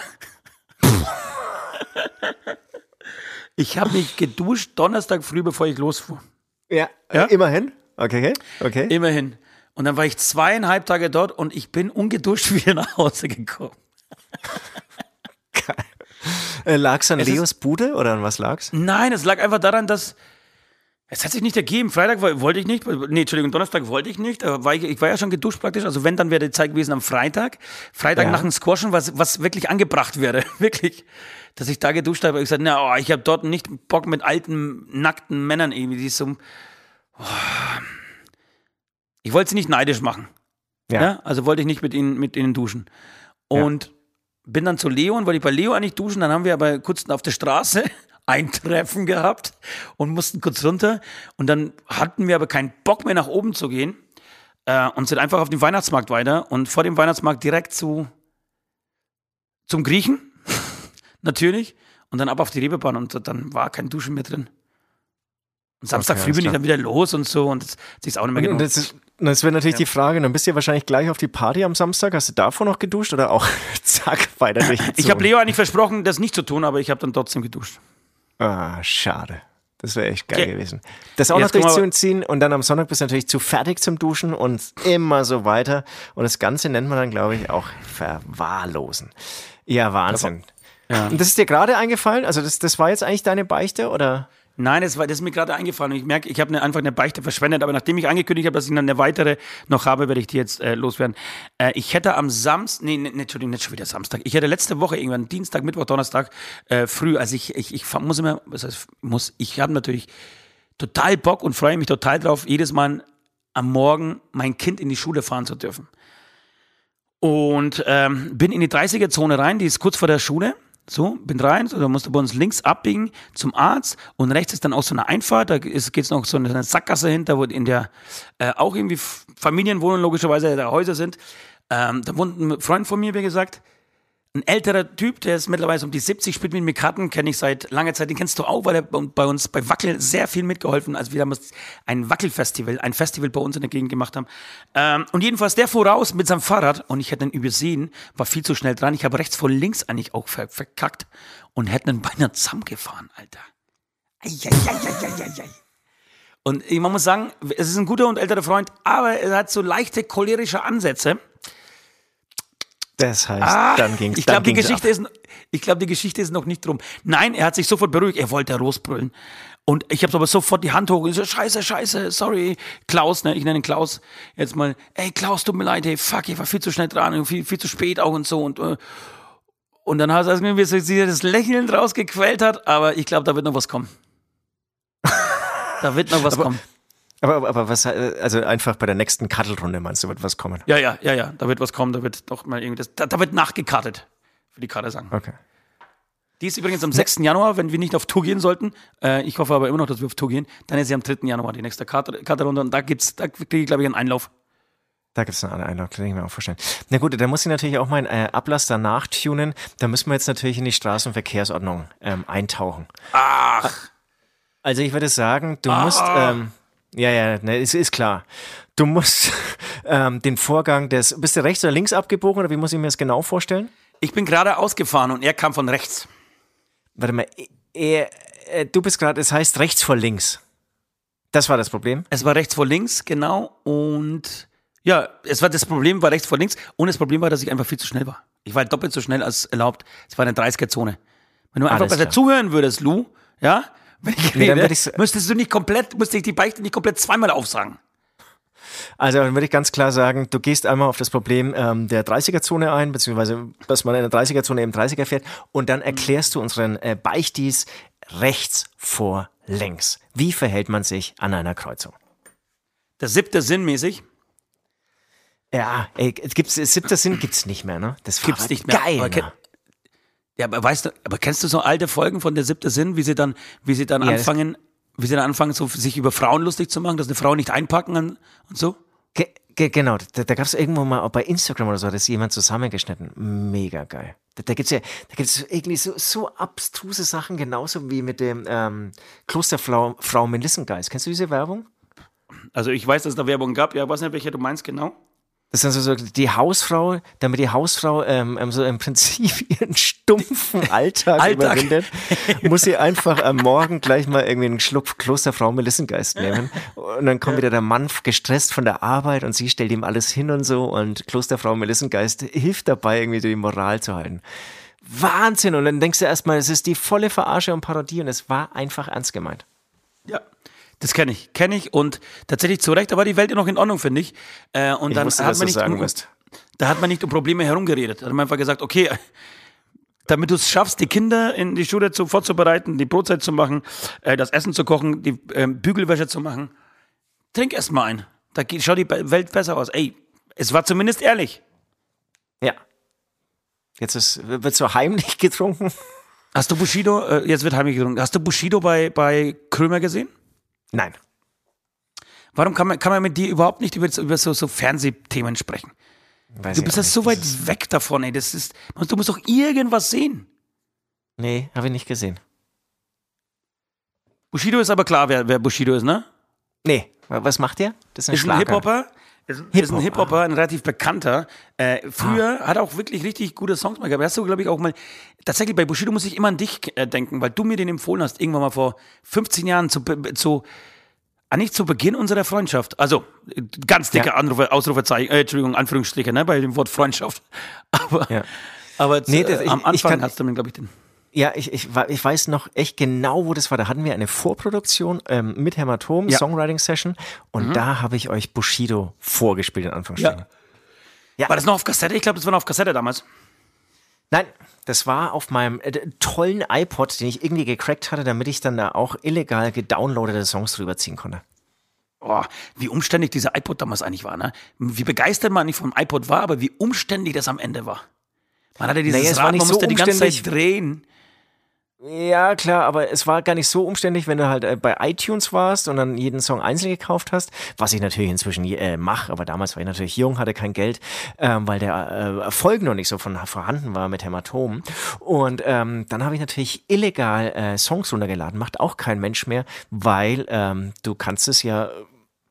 ich habe mich geduscht Donnerstag früh, bevor ich losfuhr. Ja, ja? immerhin. Okay, okay. Immerhin. Und dann war ich zweieinhalb Tage dort und ich bin ungeduscht wieder nach Hause gekommen. Geil. Äh, lag's an es Leos Bude oder an was lag's? Nein, es lag einfach daran, dass es hat sich nicht ergeben. Freitag wollte ich nicht, nee, Entschuldigung, Donnerstag wollte ich nicht. War ich, ich war ja schon geduscht praktisch. Also wenn, dann wäre die Zeit gewesen am Freitag. Freitag ja. nach dem Squashen, was, was wirklich angebracht wäre. wirklich. Dass ich da geduscht habe. Ich gesagt, na, oh, ich habe dort nicht Bock mit alten, nackten Männern irgendwie, die so. Oh. Ich wollte sie nicht neidisch machen. Ja. ja. Also wollte ich nicht mit ihnen, mit ihnen duschen. Und ja. bin dann zu Leo und wollte ich bei Leo eigentlich duschen. Dann haben wir aber kurz auf der Straße Eintreffen gehabt und mussten kurz runter. Und dann hatten wir aber keinen Bock mehr nach oben zu gehen äh, und sind einfach auf dem Weihnachtsmarkt weiter und vor dem Weihnachtsmarkt direkt zu zum Griechen, natürlich, und dann ab auf die Reeperbahn und dann war kein Duschen mehr drin. Und Samstag Okay, früh bin ich alles dann wieder los und so und das, das ist auch nicht mehr Und genug. das, ist- das wäre natürlich die Frage, dann bist du ja wahrscheinlich gleich auf die Party am Samstag. Hast du davor noch geduscht oder auch zack, weiter durchgezogen? Ich habe Leo eigentlich versprochen, das nicht zu tun, aber ich habe dann trotzdem geduscht. Ah, schade. Das wäre echt geil Ja. gewesen. Das auch Jetzt noch durchzuziehen und dann am Sonntag bist du natürlich zu fertig zum Duschen und immer so weiter. Und das Ganze nennt man dann, glaube ich, auch verwahrlosen. Ja, Wahnsinn. Ja. Und das ist dir gerade eingefallen? Also das, das war jetzt eigentlich deine Beichte oder? Nein, das, war, das ist mir gerade eingefallen. Ich merke, ich habe eine, einfach eine Beichte verschwendet. Aber nachdem ich angekündigt habe, dass ich dann eine weitere noch habe, werde ich die jetzt äh, loswerden. Äh, ich hätte am Samstag, nee, nee, Entschuldigung, nicht schon wieder Samstag. Ich hätte letzte Woche irgendwann Dienstag, Mittwoch, Donnerstag äh, früh, also ich, ich, ich muss immer, was heißt, muss, ich habe natürlich total Bock und freue mich total drauf, jedes Mal am Morgen mein Kind in die Schule fahren zu dürfen. Und ähm, bin in die 30er-Zone rein, die ist kurz vor der Schule. So, bin rein, so, da musst du bei uns links abbiegen zum Arzt und rechts ist dann auch so eine Einfahrt, da geht es noch so eine, Sackgasse hinter, wo in der äh, auch irgendwie Familienwohnungen logischerweise da Häuser sind. Ähm, da wohnt ein Freund von mir, wie gesagt, ein älterer Typ, der ist mittlerweile um die 70, spielt mit mir Karten, kenne ich seit langer Zeit. Den kennst du auch, weil er bei uns bei Wackel sehr viel mitgeholfen als wir damals ein Wackelfestival, ein Festival bei uns in der Gegend gemacht haben. Ähm, und jedenfalls, der fuhr raus mit seinem Fahrrad und ich hätte ihn übersehen, war viel zu schnell dran. Ich habe rechts vor links eigentlich auch ver verkackt und hätte ihn beinahe zusammengefahren, Alter. Eieieiei. Und ich- man muss sagen, es ist ein guter und älterer Freund, aber er hat so leichte cholerische Ansätze. Das heißt, Ah, dann ging's ich glaube, die ging's Geschichte ist, ich glaube, die Geschichte ist noch nicht drum. Nein, er hat sich sofort beruhigt. Er wollte losbrüllen. Und ich habe aber sofort die Hand hoch und ich so, scheiße, scheiße, sorry, Klaus, ne, ich nenne ihn Klaus jetzt mal, ey, Klaus, tut mir leid, hey, fuck, ich war viel zu schnell dran und viel, viel zu spät auch und so und, äh, und dann hat er so sie das Lächeln rausgequält hat, aber ich glaube, da wird noch was kommen. da wird noch was kommen. Aber, aber, was, äh, also einfach bei der nächsten Kaddelrunde meinst du, wird was kommen? Ja, ja, ja, ja, da wird was kommen, da wird doch mal irgendwie das, da, da wird nachgekartet, für die Karte sagen. Okay. Die ist übrigens am 6. Januar, wenn wir nicht auf Tour gehen sollten. Äh, ich hoffe aber immer noch, dass wir auf Tour gehen. Dann ist sie am 3. Januar die nächste Karte, Karterunde und da gibt's, da kriege ich, glaube ich, einen Einlauf. Da gibt es einen Einlauf, kann ich mir auch vorstellen. Na gut, da muss ich natürlich auch meinen äh, Ablass danach tunen. Da müssen wir jetzt natürlich in die Straßenverkehrsordnung ähm, eintauchen. Ach, Also ich würde sagen, du musst, ähm, ja, ja, ne, ist, ist klar. Du musst ähm, den Vorgang des, bist du rechts oder links abgebogen oder wie muss ich mir das genau vorstellen? ich bin gerade ausgefahren und er kam von rechts. Warte mal, er, äh, du bist gerade, es heißt rechts vor links. Das war das Problem. Es war rechts vor links, genau. Und ja, es war das Problem war rechts vor links. Und das Problem war, dass ich einfach viel zu schnell war. Ich war doppelt so schnell als erlaubt. Es war eine 30er-Zone. Wenn du einfach besser zuhören würdest, Lou, ja, wenn ich dann rede, würd ich's- müsstest du nicht komplett, müsste ich die Beichte nicht komplett zweimal aufsagen. Also dann würde ich ganz klar sagen, du gehst einmal auf das Problem ähm, der 30er-Zone ein, beziehungsweise dass man in der 30er-Zone eben 30er fährt und dann erklärst du unseren äh, Beichtis rechts vor links. Wie verhält man sich an einer Kreuzung? Der siebte Sinn mäßig. Ja, ey, gibt's, siebter Sinn gibt's nicht mehr, ne? Das Gibt's nicht mehr. Geil, ne? Ja, aber weißt du, aber kennst du so alte Folgen von der siebte Sinn, wie sie dann, wie sie dann Ja, anfangen, wie sie dann anfangen, so sich über Frauen lustig zu machen, dass eine Frau nicht einpacken und, und so? Ge ge genau, da, da gab es irgendwo mal auch bei Instagram oder so, das ist jemand zusammengeschnitten. Mega geil. Da, da gibt's ja, da gibt's irgendwie so, so abstruse Sachen, genauso wie mit dem ähm, Klosterfrau Frau Melissengeist. Kennst du diese Werbung? Also ich weiß, dass es da Werbung gab, ja, weiß nicht, welche du meinst genau. Das ist also so die Hausfrau, damit die Hausfrau ähm, ähm, so im Prinzip ihren stumpfen Alltag, Alltag. überwindet, muss sie einfach am Morgen gleich mal irgendwie einen Schluck Klosterfrau Melissengeist nehmen. Und dann kommt wieder der Mann gestresst von der Arbeit und sie stellt ihm alles hin und so und Klosterfrau Melissengeist hilft dabei, irgendwie die Moral zu halten. Wahnsinn! Und dann denkst du erstmal, es ist die volle Verarsche und Parodie und es war einfach ernst gemeint. Ja. Das kenne ich, kenne ich und tatsächlich zu Recht, da war die Welt ja noch in Ordnung, finde ich. Äh, und Ich dann wusste, hat man nicht sagen um, da hat man nicht um Probleme herumgeredet. Da hat man einfach gesagt, okay, damit du es schaffst, die Kinder in die Schule zu, vorzubereiten, die Brotzeit zu machen, äh, das Essen zu kochen, die ähm, Bügelwäsche zu machen, trink erst mal ein. Da geht, schaut die Welt besser aus. Ey, es war zumindest ehrlich. Ja. Jetzt ist, wird so heimlich getrunken. Hast du Bushido, äh, jetzt wird heimlich getrunken, hast du Bushido bei, bei Krömer gesehen? Nein. Warum kann man, kann man mit dir überhaupt nicht über, über so, so Fernsehthemen sprechen? Weiß Du bist ja so weit Das weg davon, ey. Das ist, du musst doch irgendwas sehen. Nee, habe ich nicht gesehen. Bushido ist aber klar, wer, wer Bushido ist, ne? Nee, was macht der? Das ist ein, ist ein Hip-Hopper. Ist, ist ein Hip-Hopper, ein relativ bekannter. Äh, früher ah. hat er auch wirklich richtig gute Songs mal gehabt. Hast du, glaube ich, auch mal. Tatsächlich, bei Bushido muss ich immer an dich äh, denken, weil du mir den empfohlen hast, irgendwann mal vor 15 Jahren zu, zu eigentlich zu Beginn unserer Freundschaft. Also, ganz dicke ja. Anrufe, Ausrufezeichen, äh, Entschuldigung, Anführungsstriche, ne, bei dem Wort Freundschaft. Aber, ja. aber nee, das, äh, am Anfang hast du mir, glaube ich, den. Ja, ich, ich, ich weiß noch echt genau, wo das war. Da hatten wir eine Vorproduktion ähm, mit Hämatom, ja. Songwriting-Session. Und mhm. da habe ich euch Bushido vorgespielt, in Anführungsstrichen. Ja. ja. War das noch auf Kassette? Ich glaube, das war noch auf Kassette damals. Nein, das war auf meinem äh, tollen iPod, den ich irgendwie gecrackt hatte, damit ich dann da auch illegal gedownloadete Songs drüber ziehen konnte. Oh, wie umständlich dieser iPod damals eigentlich war, ne? Wie begeistert man nicht vom iPod war, aber wie umständlich das am Ende war. Man hatte dieses naja, Rad, man musste so die ganze Zeit drehen. Ja, klar, aber es war gar nicht so umständlich, wenn du halt äh, bei iTunes warst und dann jeden Song einzeln gekauft hast, was ich natürlich inzwischen äh, mache, aber damals war ich natürlich jung, hatte kein Geld, ähm, weil der äh, Erfolg noch nicht so von vorhanden war mit Hämatom. Und ähm, dann habe ich natürlich illegal äh, Songs runtergeladen, macht auch kein Mensch mehr, weil ähm, du kannst es ja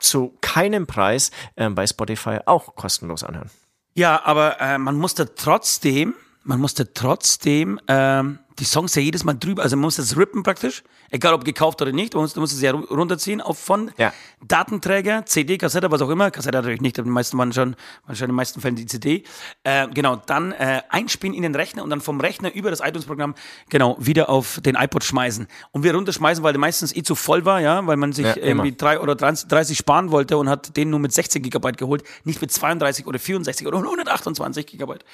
zu keinem Preis ähm, bei Spotify auch kostenlos anhören. Ja, aber äh, man musste trotzdem, man musste trotzdem ähm, die Songs ja jedes Mal drüber, also man muss das rippen praktisch, egal ob gekauft oder nicht, man muss, du musst es ja runterziehen auf von ja. Datenträger, CD, Kassette, was auch immer, Kassette natürlich nicht, die meisten waren schon, waren schon in den meisten Fällen die CD, äh, genau, dann äh, einspielen in den Rechner und dann vom Rechner über das iTunes-Programm, genau, wieder auf den iPod schmeißen und wir runterschmeißen, weil der meistens eh zu voll war, ja, weil man sich ja, irgendwie drei oder 30 sparen wollte und hat den nur mit 16 Gigabyte geholt, nicht mit 32 oder 64 oder 128 Gigabyte.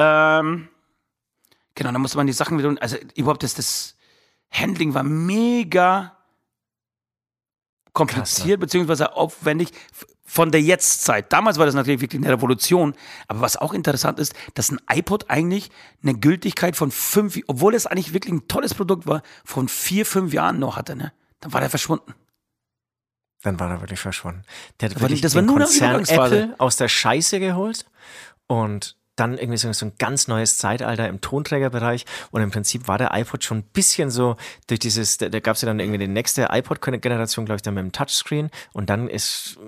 Ähm, Genau, dann musste man die Sachen wieder, also überhaupt das, das Handling war mega kompliziert, Krass, beziehungsweise aufwendig von der Jetztzeit. Damals war das natürlich wirklich eine Revolution. Aber was auch interessant ist, dass ein iPod eigentlich eine Gültigkeit von fünf, obwohl es eigentlich wirklich ein tolles Produkt war, von vier, fünf Jahren noch hatte, ne? Dann war der verschwunden. Dann war er wirklich verschwunden. Der hat wirklich das war nur Konzern Apple aus der Scheiße geholt und dann irgendwie so, so ein ganz neues Zeitalter im Tonträgerbereich und im Prinzip war der iPod schon ein bisschen so durch dieses, da, da gab es ja dann irgendwie die nächste iPod-Generation, glaube ich, dann mit dem Touchscreen und dann ist,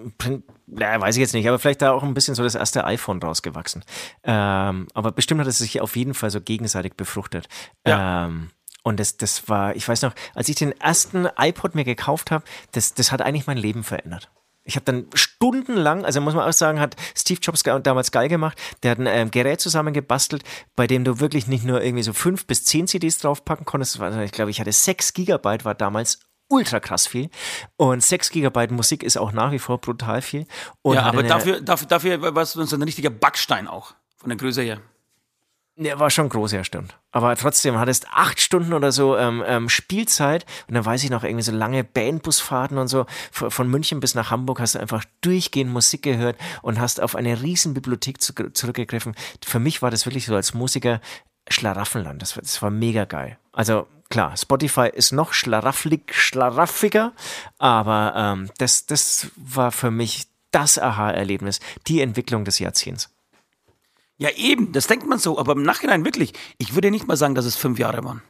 na, weiß ich jetzt nicht, aber vielleicht da auch ein bisschen so das erste iPhone rausgewachsen. Ähm, aber bestimmt hat es sich auf jeden Fall so gegenseitig befruchtet. Ja. Ähm, und das, das war, ich weiß noch, als ich den ersten iPod mir gekauft habe, das, das hat eigentlich mein Leben verändert. Ich habe dann stundenlang, also muss man auch sagen, hat Steve Jobs damals geil gemacht. Der hat ein ähm, Gerät zusammengebastelt, bei dem du wirklich nicht nur irgendwie so fünf bis zehn CDs draufpacken konntest. Ich glaube, ich hatte sechs Gigabyte, war damals ultra krass viel. Und sechs Gigabyte Musik ist auch nach wie vor brutal viel. Und ja, aber dafür, dafür, dafür war es so ein richtiger Backstein auch, von der Größe her. Der war schon groß, ja, stimmt. Aber trotzdem hattest acht Stunden oder so ähm, ähm, Spielzeit und dann weiß ich noch irgendwie so lange Bandbusfahrten und so. Von, von München bis nach Hamburg hast du einfach durchgehend Musik gehört und hast auf eine riesen Bibliothek zu, zurückgegriffen. Für mich war das wirklich so als Musiker Schlaraffenland. Das, das war mega geil. Also klar, Spotify ist noch schlarafflig, schlaraffiger, aber ähm, das, das war für mich das Aha-Erlebnis, die Entwicklung des Jahrzehnts. Ja, eben, das denkt man so, aber im Nachhinein wirklich, ich würde nicht mal sagen, dass es fünf Jahre waren.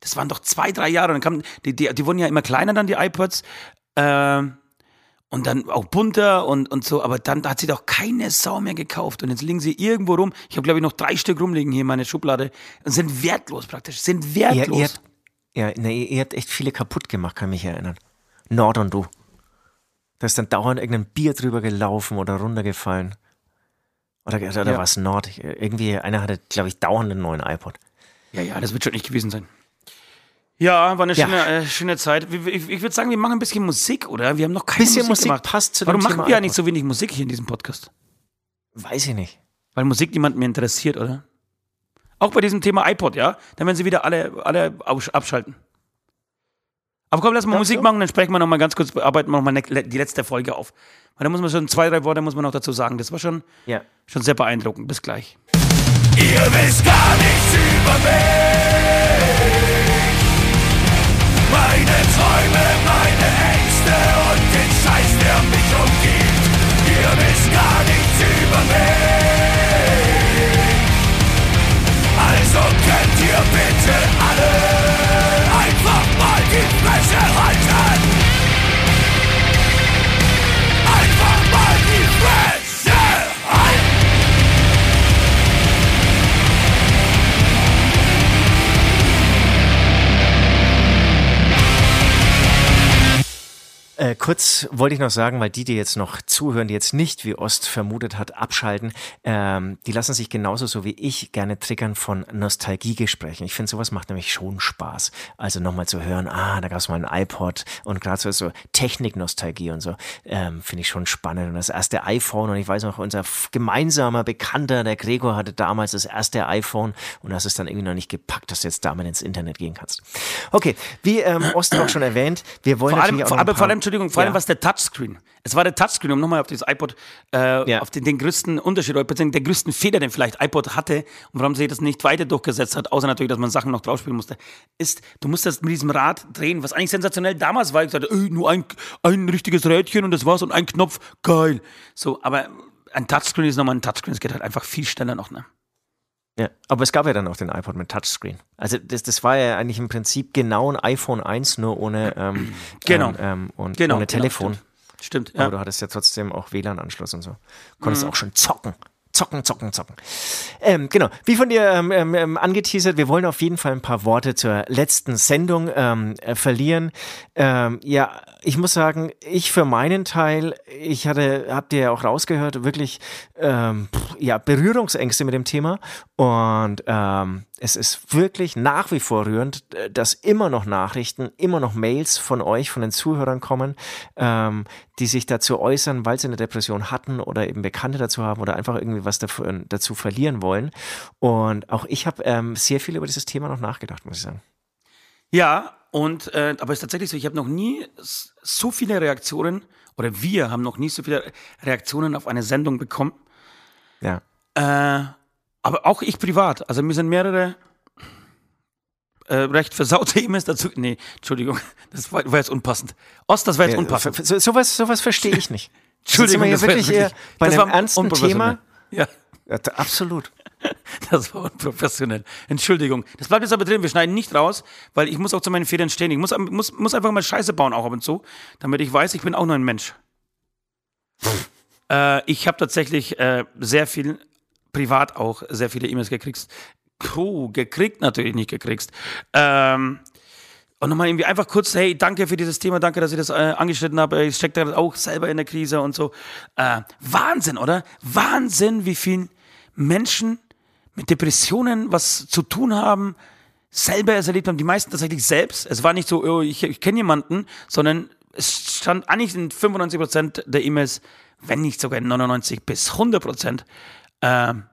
Das waren doch zwei, drei Jahre. dann kamen, die, die, die wurden ja immer kleiner dann, die iPods. Äh, und dann auch bunter und, und so, aber dann hat sie doch keine Sau mehr gekauft. Und jetzt liegen sie irgendwo rum. Ich habe, glaube ich, noch drei Stück rumliegen hier in meiner Schublade und sind wertlos praktisch. Sind wertlos. Ihr, ihr habt, ja, nee, ihr habt echt viele kaputt gemacht, kann mich erinnern. Nord und du. Da ist dann dauernd irgendein Bier drüber gelaufen oder runtergefallen. Oder, oder ja. was Nord? Irgendwie, einer hatte, glaube ich, dauernd einen neuen iPod. Ja, ja, das wird schon nicht gewesen sein. Ja, war eine ja. schöne, äh, schöne Zeit. Ich, ich, würde sagen, wir machen ein bisschen Musik, oder? Wir haben noch keine bisschen Musik, Musik passt zu Warum machen Thema wir eigentlich so wenig Musik hier in diesem Podcast? Weiß ich nicht. Weil Musik niemand mehr interessiert, oder? Auch bei diesem Thema iPod, ja? Dann werden sie wieder alle, alle abschalten. Aber komm, lass mal Musik machen, dann sprechen wir nochmal ganz kurz, arbeiten wir nochmal ne, die letzte Folge auf. Weil da muss man schon zwei, drei Worte muss man noch dazu sagen. Das war schon, ja. schon sehr beeindruckend. Bis gleich. Ihr wisst gar nichts über mich. Meine Träume, meine Ängste und den Scheiß, der mich umgibt. Ihr wisst gar nichts über mich. Also könnt ihr bitte alle einfach mal die Äh, kurz wollte ich noch sagen, weil die, die jetzt noch zuhören, die jetzt nicht, wie Ost vermutet hat, abschalten, ähm, die lassen sich genauso so wie ich gerne triggern von Nostalgiegesprächen. Ich finde, sowas macht nämlich schon Spaß. Also nochmal zu hören, ah, da gab es mal ein iPod und gerade so, so Technik-Nostalgie und so, ähm, finde ich schon spannend. Und das erste iPhone, und ich weiß noch, unser gemeinsamer Bekannter, der Gregor, hatte damals das erste iPhone und das ist dann irgendwie noch nicht gepackt, dass du jetzt damit ins Internet gehen kannst. Okay, wie ähm, Ost auch schon erwähnt, wir wollen vor allem, natürlich auch vor, aber vor allem, Entschuldigung, vor allem Ja. was der Touchscreen. Es war der Touchscreen, um nochmal auf dieses iPod, äh, Ja. auf den, den größten Unterschied oder beziehungsweise der größten Fehler, den vielleicht iPod hatte und warum sich das nicht weiter durchgesetzt hat, außer natürlich, dass man Sachen noch draufspielen musste, ist, du musst das mit diesem Rad drehen, was eigentlich sensationell damals war. Ich sagte, ey, nur ein, ein richtiges Rädchen und das war's und ein Knopf, geil. So, aber ein Touchscreen ist nochmal ein Touchscreen, es geht halt einfach viel schneller noch, ne? Ja, aber es gab ja dann auch den iPod mit Touchscreen. Also das, das war ja eigentlich im Prinzip genau ein iPhone 1, nur ohne, ähm, Genau. ähm, ähm, und Genau. ohne genau, Telefon. Stimmt, stimmt Aber ja. du hattest ja trotzdem auch WLAN-Anschluss und so. Konntest auch schon zocken. Zocken, zocken, zocken. Ähm, genau, wie von dir ähm, ähm, ähm, angeteasert, wir wollen auf jeden Fall ein paar Worte zur letzten Sendung ähm, äh, verlieren. Ähm, ja, ich muss sagen, ich für meinen Teil, ich hatte, habt ihr ja auch rausgehört, wirklich ja, Berührungsängste mit dem Thema. Und es ist wirklich nach wie vor rührend, äh, dass immer noch Nachrichten, immer noch Mails von euch, von den Zuhörern kommen, ähm, die sich dazu äußern, weil sie eine Depression hatten oder eben Bekannte dazu haben oder einfach irgendwie was dafür, dazu verlieren wollen. Und auch ich habe ähm, sehr viel über dieses Thema noch nachgedacht, muss ich sagen. Ja, und äh, aber es ist tatsächlich so, ich habe noch nie so viele Reaktionen oder wir haben noch nie so viele Reaktionen auf eine Sendung bekommen. Ja. Äh, aber auch ich privat. Also mir sind mehrere äh, recht versaute E-Mails dazu. Nee, Entschuldigung, das war, war jetzt unpassend. Ost, das war jetzt Ja, unpassend. so, sowas, sowas verstehe ich nicht. Entschuldigung, das war wirklich eher bei das einem ernsten. Thema. Ja, Ja, absolut. das war unprofessionell. Entschuldigung. Das bleibt jetzt aber drin. Wir schneiden nicht raus, weil ich muss auch zu meinen Federn stehen. Ich muss, muss, muss einfach mal Scheiße bauen, auch ab und zu, damit ich weiß, ich bin auch nur ein Mensch. äh, ich habe tatsächlich äh, sehr viel, privat auch, sehr viele E-Mails gekriegt. Puh, gekriegt natürlich nicht gekriegt. Ähm, und nochmal irgendwie einfach kurz, hey, danke für dieses Thema, danke, dass ihr das äh, angeschnitten habt. Ich stecke da auch selber in der Krise und so. Äh, Wahnsinn, oder? Wahnsinn, wie vielen Menschen mit Depressionen was zu tun haben, selber es erlebt haben, die meisten tatsächlich selbst. Es war nicht so, oh, ich, ich kenne jemanden, sondern es stand eigentlich in 95% der E-Mails, wenn nicht sogar in 99 bis 100%, ähm,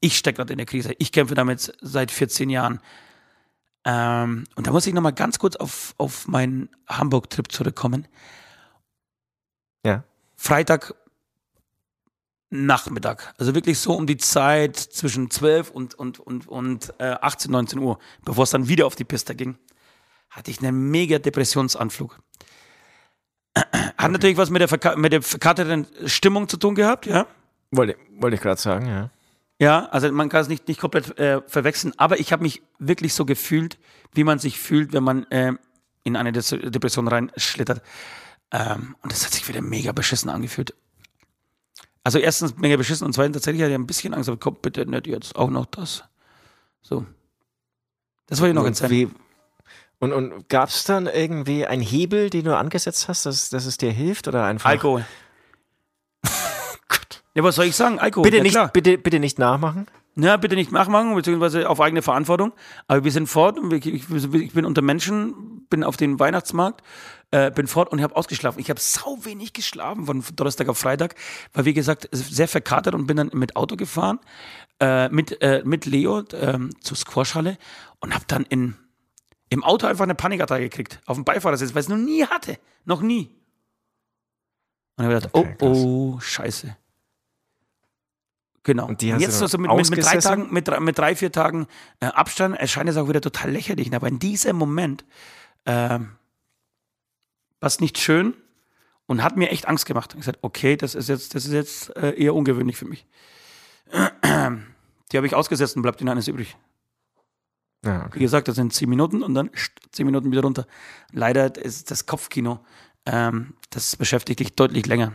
ich stecke gerade in der Krise. Ich kämpfe damit seit 14 Jahren. Ähm, und da muss ich nochmal ganz kurz auf, auf meinen Hamburg-Trip zurückkommen. Ja. Freitag Nachmittag, also wirklich so um die Zeit zwischen 12 und, und, und, und äh, 18, 19 Uhr, bevor es dann wieder auf die Piste ging, hatte ich einen mega Depressionsanflug. Hat natürlich was mit der, mit der verkaterten Stimmung zu tun gehabt, ja. Wollte, wollte ich gerade sagen, ja. Ja, also man kann es nicht, nicht komplett äh, verwechseln, aber ich habe mich wirklich so gefühlt, wie man sich fühlt, wenn man äh, in eine Des Depression reinschlittert. Ähm, und das hat sich wieder mega beschissen angefühlt. Also erstens mega beschissen und zweitens tatsächlich hatte ich ein bisschen Angst, aber komm bitte nicht jetzt auch noch das. So. Das wollte ich noch erzählen. Und, und gab es dann irgendwie einen Hebel, den du angesetzt hast, dass, dass es dir hilft? Oder einfach. Alkohol. Ja, was soll ich sagen? Alkohol. Bitte, ja, nicht, klar. bitte, bitte nicht nachmachen. Ja, bitte nicht nachmachen, beziehungsweise auf eigene Verantwortung. Aber wir sind fort und ich, ich bin unter Menschen, bin auf den Weihnachtsmarkt, äh, bin fort und habe ausgeschlafen. Ich habe sau wenig geschlafen von Donnerstag auf Freitag, weil wie gesagt, sehr verkatert und bin dann mit Auto gefahren, äh, mit, äh, mit Leo ähm, zur Squashhalle und habe dann in, im Auto einfach eine Panikattacke gekriegt, auf dem Beifahrersitz, weil ich es noch nie hatte. Noch nie. Und habe gedacht, Okay, oh, krass. oh, scheiße. Genau. Und hast jetzt so mit, mit, mit drei? Tagen, mit, drei- mit drei, vier Tagen äh, Abstand erscheint es auch wieder total lächerlich. Aber in diesem Moment ähm, war es nicht schön und hat mir echt Angst gemacht. Ich habe gesagt, okay, das ist jetzt, das ist jetzt äh, eher ungewöhnlich für mich. Die habe ich ausgesetzt und bleibt ihnen eines übrig. Ja, Wie okay. gesagt, das sind zehn Minuten und dann zehn Minuten wieder runter. Leider ist das Kopfkino, ähm, das beschäftigt dich deutlich länger.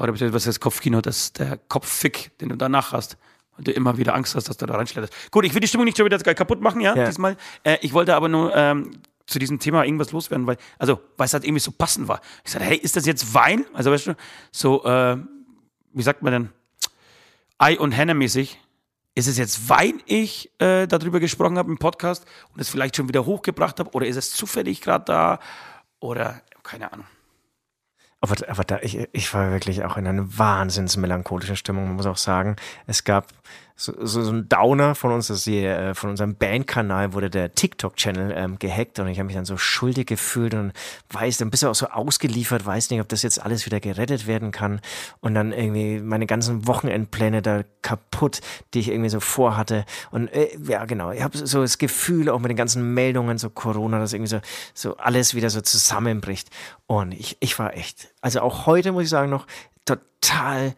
Oder beziehungsweise was ist das Kopfkino, das der Kopffick, den du danach hast, weil du immer wieder Angst hast, dass du da reinschlitterst. Gut, ich will die Stimmung nicht schon wieder kaputt machen, ja, Ja. diesmal. Äh, ich wollte aber nur ähm, zu diesem Thema irgendwas loswerden, weil, also, weil es halt irgendwie so passend war. Ich sagte, hey, ist das jetzt Wein? Also, weißt du, so, äh, wie sagt man denn? Ei und Henne mäßig. Ist es jetzt, weil ich äh, darüber gesprochen habe im Podcast und es vielleicht schon wieder hochgebracht habe? Oder ist es zufällig gerade da? Oder keine Ahnung. Aber, aber da, ich, ich war wirklich auch in einer wahnsinns melancholischen Stimmung, man muss auch sagen. Es gab so, so, so ein Downer von uns, das hier, äh, von unserem Bandkanal wurde der TikTok-Channel ähm, gehackt und ich habe mich dann so schuldig gefühlt und weiß, dann bist du auch so ausgeliefert, weiß nicht, ob das jetzt alles wieder gerettet werden kann. Und dann irgendwie meine ganzen Wochenendpläne da kaputt, die ich irgendwie so vorhatte. Und äh, ja genau, ich habe so das Gefühl auch mit den ganzen Meldungen so Corona, dass irgendwie so, so alles wieder so zusammenbricht. Und ich, ich war echt, also auch heute muss ich sagen noch total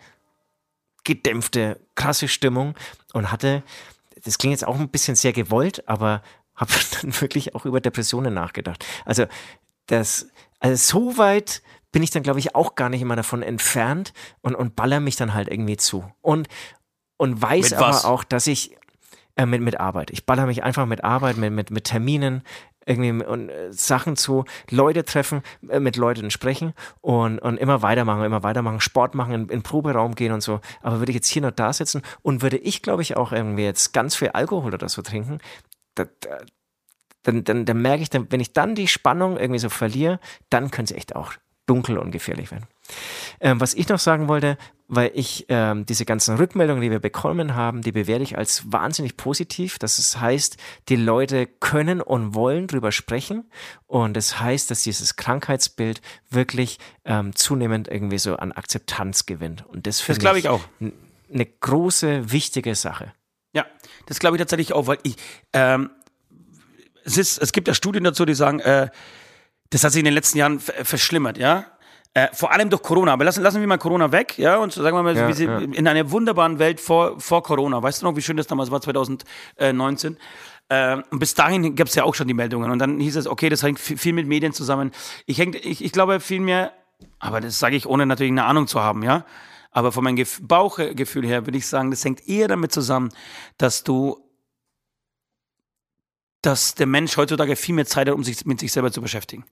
gedämpfte, krasse Stimmung und hatte, das klingt jetzt auch ein bisschen sehr gewollt, aber habe dann wirklich auch über Depressionen nachgedacht. Also das, also so weit bin ich dann, glaube ich, auch gar nicht immer davon entfernt und, und baller mich dann halt irgendwie zu. Und, und weiß aber auch, dass ich äh, mit, mit Arbeit. Ich baller mich einfach mit Arbeit, mit, mit, mit Terminen, irgendwie und äh, Sachen zu Leute treffen, äh, mit Leuten sprechen und, und immer weitermachen, immer weitermachen, Sport machen, in, in Proberaum gehen und so. Aber würde ich jetzt hier noch da sitzen und würde ich, glaube ich, auch irgendwie jetzt ganz viel Alkohol oder so trinken, da, da, dann, dann, dann merke ich, dann, wenn ich dann die Spannung irgendwie so verliere, dann könnte es echt auch dunkel und gefährlich werden. Ähm, was ich noch sagen wollte, weil ich ähm, diese ganzen Rückmeldungen, die wir bekommen haben, die bewerte ich als wahnsinnig positiv. Das heißt, die Leute können und wollen drüber sprechen und das heißt, dass dieses Krankheitsbild wirklich ähm, zunehmend irgendwie so an Akzeptanz gewinnt. Und das finde ich, ich auch eine große, wichtige Sache. Ja, das glaube ich tatsächlich auch, weil ich ähm, es ist, es gibt ja Studien dazu, die sagen, äh, das hat sich in den letzten Jahren verschlimmert, ja. Äh, vor allem durch Corona. Aber lassen, lassen wir mal Corona weg, ja, und sagen wir mal, ja, ja. in einer wunderbaren Welt vor, vor Corona. Weißt du noch, wie schön das damals war, 2019? Äh, und bis dahin gab es ja auch schon die Meldungen. Und dann hieß es, okay, das hängt viel mit Medien zusammen. Ich, häng, ich, ich glaube vielmehr, aber das sage ich ohne natürlich eine Ahnung zu haben, ja. Aber von meinem Bauchgefühl her würde ich sagen, das hängt eher damit zusammen, dass du, dass der Mensch heutzutage viel mehr Zeit hat, um sich mit sich selber zu beschäftigen.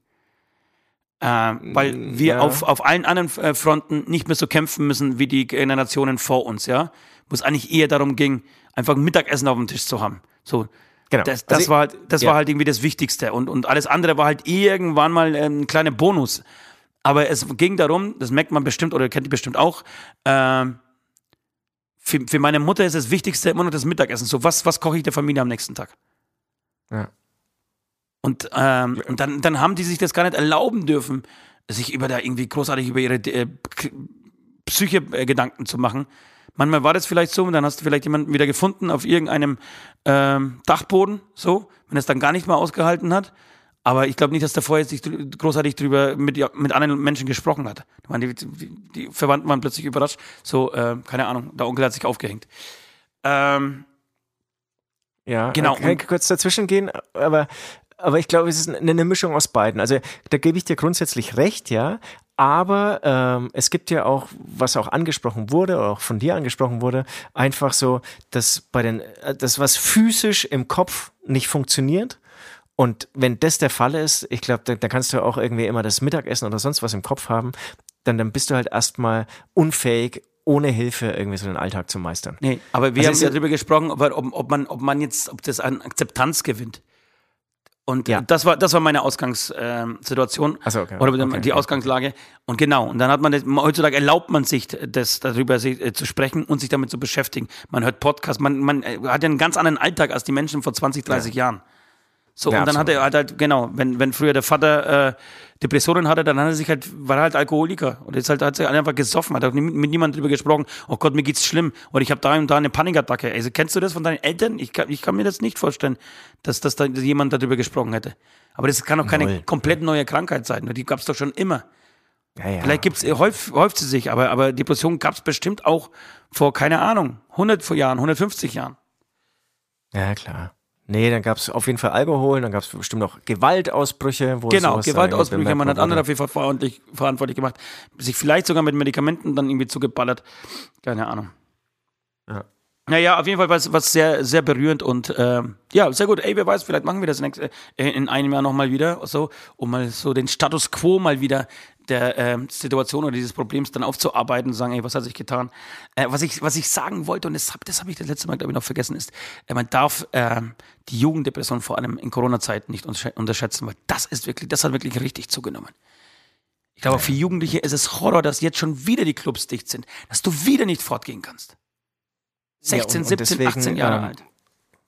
Äh, weil mm, wir ja. auf, auf allen anderen äh, Fronten nicht mehr so kämpfen müssen wie die Generationen vor uns, ja. Wo es eigentlich eher darum ging, einfach ein Mittagessen auf dem Tisch zu haben. So. Genau. Das, das, also, war, halt, das ja. war halt irgendwie das Wichtigste. Und, und alles andere war halt irgendwann mal ein kleiner Bonus. Aber es ging darum, das merkt man bestimmt oder kennt ihr bestimmt auch, äh, für, für meine Mutter ist das Wichtigste immer noch das Mittagessen. So, was, was koche ich der Familie am nächsten Tag? Ja. Und, ähm, und dann, dann haben die sich das gar nicht erlauben dürfen, sich über da irgendwie großartig über ihre äh, Psyche äh, Gedanken zu machen. Manchmal war das vielleicht so, und dann hast du vielleicht jemanden wieder gefunden auf irgendeinem ähm, Dachboden, so, wenn es dann gar nicht mal ausgehalten hat. Aber ich glaube nicht, dass der vorher sich großartig drüber mit, ja, mit anderen Menschen gesprochen hat. Die, die, die Verwandten waren plötzlich überrascht. So, äh, keine Ahnung, der Onkel hat sich aufgehängt. Ähm, ja, genau. Kann ich kurz dazwischen gehen, aber aber ich glaube, es ist eine Mischung aus beiden. Also da gebe ich dir grundsätzlich recht, ja. Aber ähm, es gibt ja auch, was auch angesprochen wurde, oder auch von dir angesprochen wurde, einfach so, dass bei den, äh, das, was physisch im Kopf nicht funktioniert. Und wenn das der Fall ist, ich glaube, da, da, kannst du auch irgendwie immer das Mittagessen oder sonst was im Kopf haben, dann, dann bist du halt erstmal unfähig, ohne Hilfe irgendwie so den Alltag zu meistern. Nee, aber wir also haben ja darüber gesprochen, ob, ob, man, ob man jetzt, ob das an Akzeptanz gewinnt. Und ja. das war das war meine Ausgangssituation äh, so, okay. oder okay. die Ausgangslage. Und genau, und dann hat man das, heutzutage erlaubt man sich, das darüber äh, zu sprechen und sich damit zu beschäftigen. Man hört Podcasts, man, man äh, hat ja einen ganz anderen Alltag als die Menschen vor 20, 30 ja. Jahren. So, ja, und dann absolut. hat er halt, halt, genau, wenn, wenn früher der Vater äh, Depressionen hatte, dann hat er sich halt, war er halt Alkoholiker. Und jetzt halt, hat er einfach gesoffen, hat auch mit, mit niemandem drüber gesprochen, oh Gott, mir geht's schlimm. Oder ich habe da und da eine Panikattacke. Also kennst du das von deinen Eltern? Ich kann, ich kann mir das nicht vorstellen, dass, dass da jemand darüber gesprochen hätte. Aber das kann auch keine Null. komplett neue Krankheit sein. Die gab's doch schon immer. Ja, ja. Vielleicht gibt's, häuft, häuft sie sich, aber, aber Depression gab's bestimmt auch vor, keine Ahnung, 100 Jahren, 150 Jahren. Ja, klar. Nee, dann gab es auf jeden Fall Alkohol, dann gab es bestimmt noch Gewaltausbrüche. Wo genau, Gewaltausbrüche, man hat andere Fall verantwortlich, verantwortlich gemacht. Sich vielleicht sogar mit Medikamenten dann irgendwie zugeballert. Keine Ahnung. Ja. Naja, auf jeden Fall war es was sehr, sehr berührend und äh, ja, sehr gut. Ey, wer weiß, vielleicht machen wir das nächste, äh, in einem Jahr nochmal wieder, so, um mal so den Status quo mal wieder der äh, Situation oder dieses Problems dann aufzuarbeiten und sagen, ey, was hat sich getan? Äh, was, ich, was ich sagen wollte, und das habe das hab ich das letzte Mal, glaube ich, noch vergessen, ist, äh, man darf äh, die Jugenddepression vor allem in Corona-Zeiten nicht unterschätzen, weil das ist wirklich, das hat wirklich richtig zugenommen. Ich glaube, für Jugendliche ist es Horror, dass jetzt schon wieder die Clubs dicht sind, dass du wieder nicht fortgehen kannst. 16, ja, und, 17, und deswegen, 18 Jahre ähm, alt.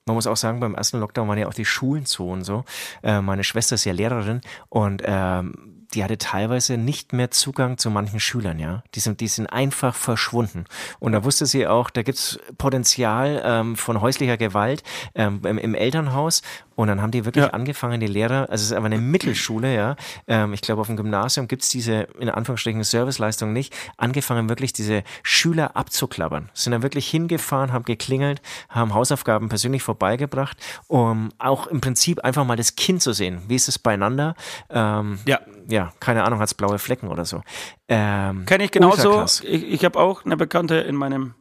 Man muss auch sagen, beim ersten Lockdown waren ja auch die Schulen zu und so. Äh, meine Schwester ist ja Lehrerin und ähm, die hatte teilweise nicht mehr Zugang zu manchen Schülern, ja. Die sind, die sind einfach verschwunden. Und da wusste sie auch, da gibt's Potenzial ähm, von häuslicher Gewalt ähm, im, im Elternhaus. Und dann haben die wirklich ja. angefangen, die Lehrer, also es ist aber eine Mittelschule, ja. Ähm, ich glaube, auf dem Gymnasium gibt's diese, in Anführungsstrichen, Serviceleistung nicht, angefangen wirklich diese Schüler abzuklappern. Sind dann wirklich hingefahren, haben geklingelt, haben Hausaufgaben persönlich vorbeigebracht, um auch im Prinzip einfach mal das Kind zu sehen. Wie ist es beieinander? Ähm, ja. Ja, keine Ahnung, hat's blaue Flecken oder so. Ähm, Kenne ich genauso. Ich, ich habe auch eine Bekannte in meinem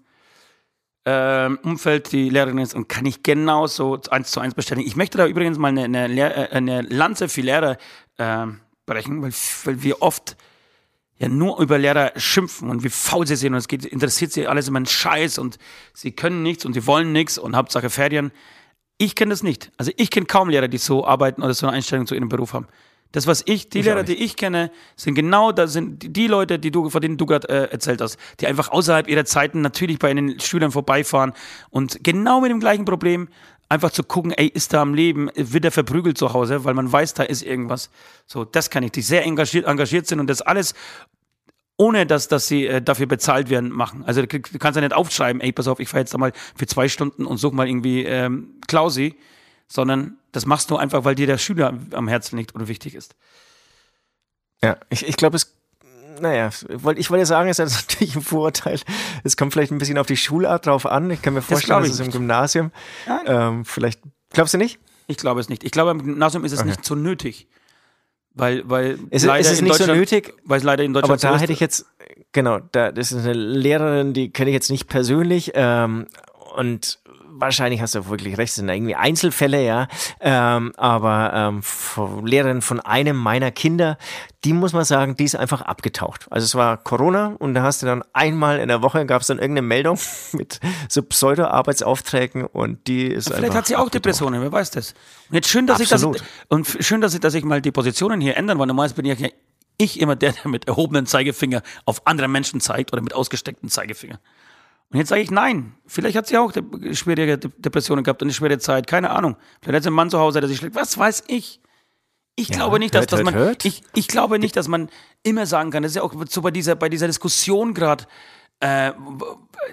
ähm, Umfeld, die Lehrerin ist und kann ich genauso eins zu eins bestätigen. Ich möchte da übrigens mal eine, eine, äh, eine Lanze für Lehrer äh, brechen, weil, weil wir oft ja nur über Lehrer schimpfen und wie faul sie sind und es geht, interessiert sie alles immer einen Scheiß und sie können nichts und sie wollen nichts und Hauptsache Ferien. Ich kenne das nicht. Also ich kenne kaum Lehrer, die so arbeiten oder so eine Einstellung zu ihrem Beruf haben. Das, was ich, die ich Lehrer, die ich kenne, sind genau, da sind die Leute, die du, von denen du gerade äh, erzählt hast, die einfach außerhalb ihrer Zeiten natürlich bei den Schülern vorbeifahren und genau mit dem gleichen Problem einfach zu gucken, ey, ist da am Leben, wird er verprügelt zu Hause, weil man weiß, da ist irgendwas. So, das kann ich, die sehr engagiert, engagiert sind und das alles ohne dass, dass sie äh, dafür bezahlt werden, machen. Also du kannst ja nicht aufschreiben, ey, pass auf, ich fahre jetzt da mal für zwei Stunden und suche mal irgendwie ähm, Klausi, sondern das machst du einfach, weil dir der Schüler am Herzen liegt oder wichtig ist. Ja, ich, ich glaube, es naja, ich wollte sagen, es ist natürlich ein Vorurteil. Es kommt vielleicht ein bisschen auf die Schulart drauf an. Ich kann mir vorstellen, das dass es im Gymnasium ähm, vielleicht. Glaubst du nicht? Ich glaube es nicht. Ich glaube, im Gymnasium ist es okay. nicht so nötig. Weil, weil es, leider es ist nicht so nötig, weil es leider in Deutschland Aber da so hätte ich jetzt, genau, da, das ist eine Lehrerin, die kenne ich jetzt nicht persönlich, ähm, und wahrscheinlich hast du wirklich recht, sind irgendwie Einzelfälle, ja. Ähm, aber ähm, Lehrerin von einem meiner Kinder, die muss man sagen, die ist einfach abgetaucht. Also es war Corona und da hast du dann einmal in der Woche gab es dann irgendeine Meldung mit so Pseudo-Arbeitsaufträgen und die ist ja, Vielleicht hat sie auch abgetaucht. Depressionen, wer weiß das. Und jetzt schön, dass Absolut. ich das und schön, dass ich, dass ich mal die Positionen hier ändern, weil normalerweise bin ich ja ich immer der, der mit erhobenen Zeigefinger auf andere Menschen zeigt oder mit ausgesteckten Zeigefinger. Und jetzt sage ich nein. Vielleicht hat sie auch schwere Depressionen gehabt und eine schwere Zeit. Keine Ahnung. Vielleicht hat sie einen Mann zu Hause, der sich schlägt. Was weiß ich? Ich ja, glaube nicht, dass, hört, dass man, hört. Ich, ich glaube nicht, dass man immer sagen kann. Das ist ja auch so bei dieser, bei dieser Diskussion gerade. Äh,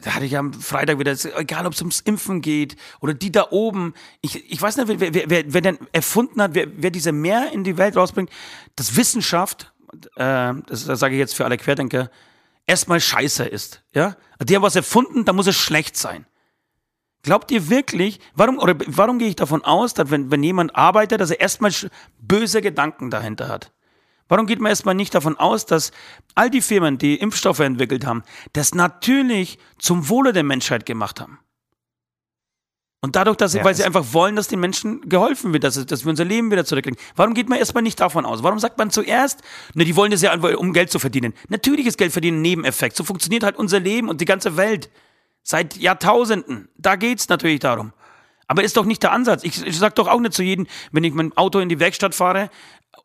da hatte ich am Freitag wieder, egal ob es ums Impfen geht oder die da oben. Ich, ich weiß nicht, wer, wer, wer, wer denn erfunden hat, wer, wer diese mehr in die Welt rausbringt, dass Wissenschaft, äh, das, das sage ich jetzt für alle Querdenker, erstmal scheiße ist. Ja? Die haben was erfunden, da muss es schlecht sein. Glaubt ihr wirklich, warum, oder warum gehe ich davon aus, dass wenn, wenn jemand arbeitet, dass er erstmal böse Gedanken dahinter hat? Warum geht man erstmal nicht davon aus, dass all die Firmen, die Impfstoffe entwickelt haben, das natürlich zum Wohle der Menschheit gemacht haben? Und dadurch, dass sie, ja, weil sie einfach wollen, dass den Menschen geholfen wird, dass, dass wir unser Leben wieder zurückkriegen. Warum geht man erstmal nicht davon aus? Warum sagt man zuerst, ne, die wollen das ja, um Geld zu verdienen? Natürlich ist Geld verdienen ein Nebeneffekt. So funktioniert halt unser Leben und die ganze Welt. Seit Jahrtausenden. Da geht's natürlich darum. Aber ist doch nicht der Ansatz. Ich, ich sag doch auch nicht zu jedem, wenn ich mein Auto in die Werkstatt fahre,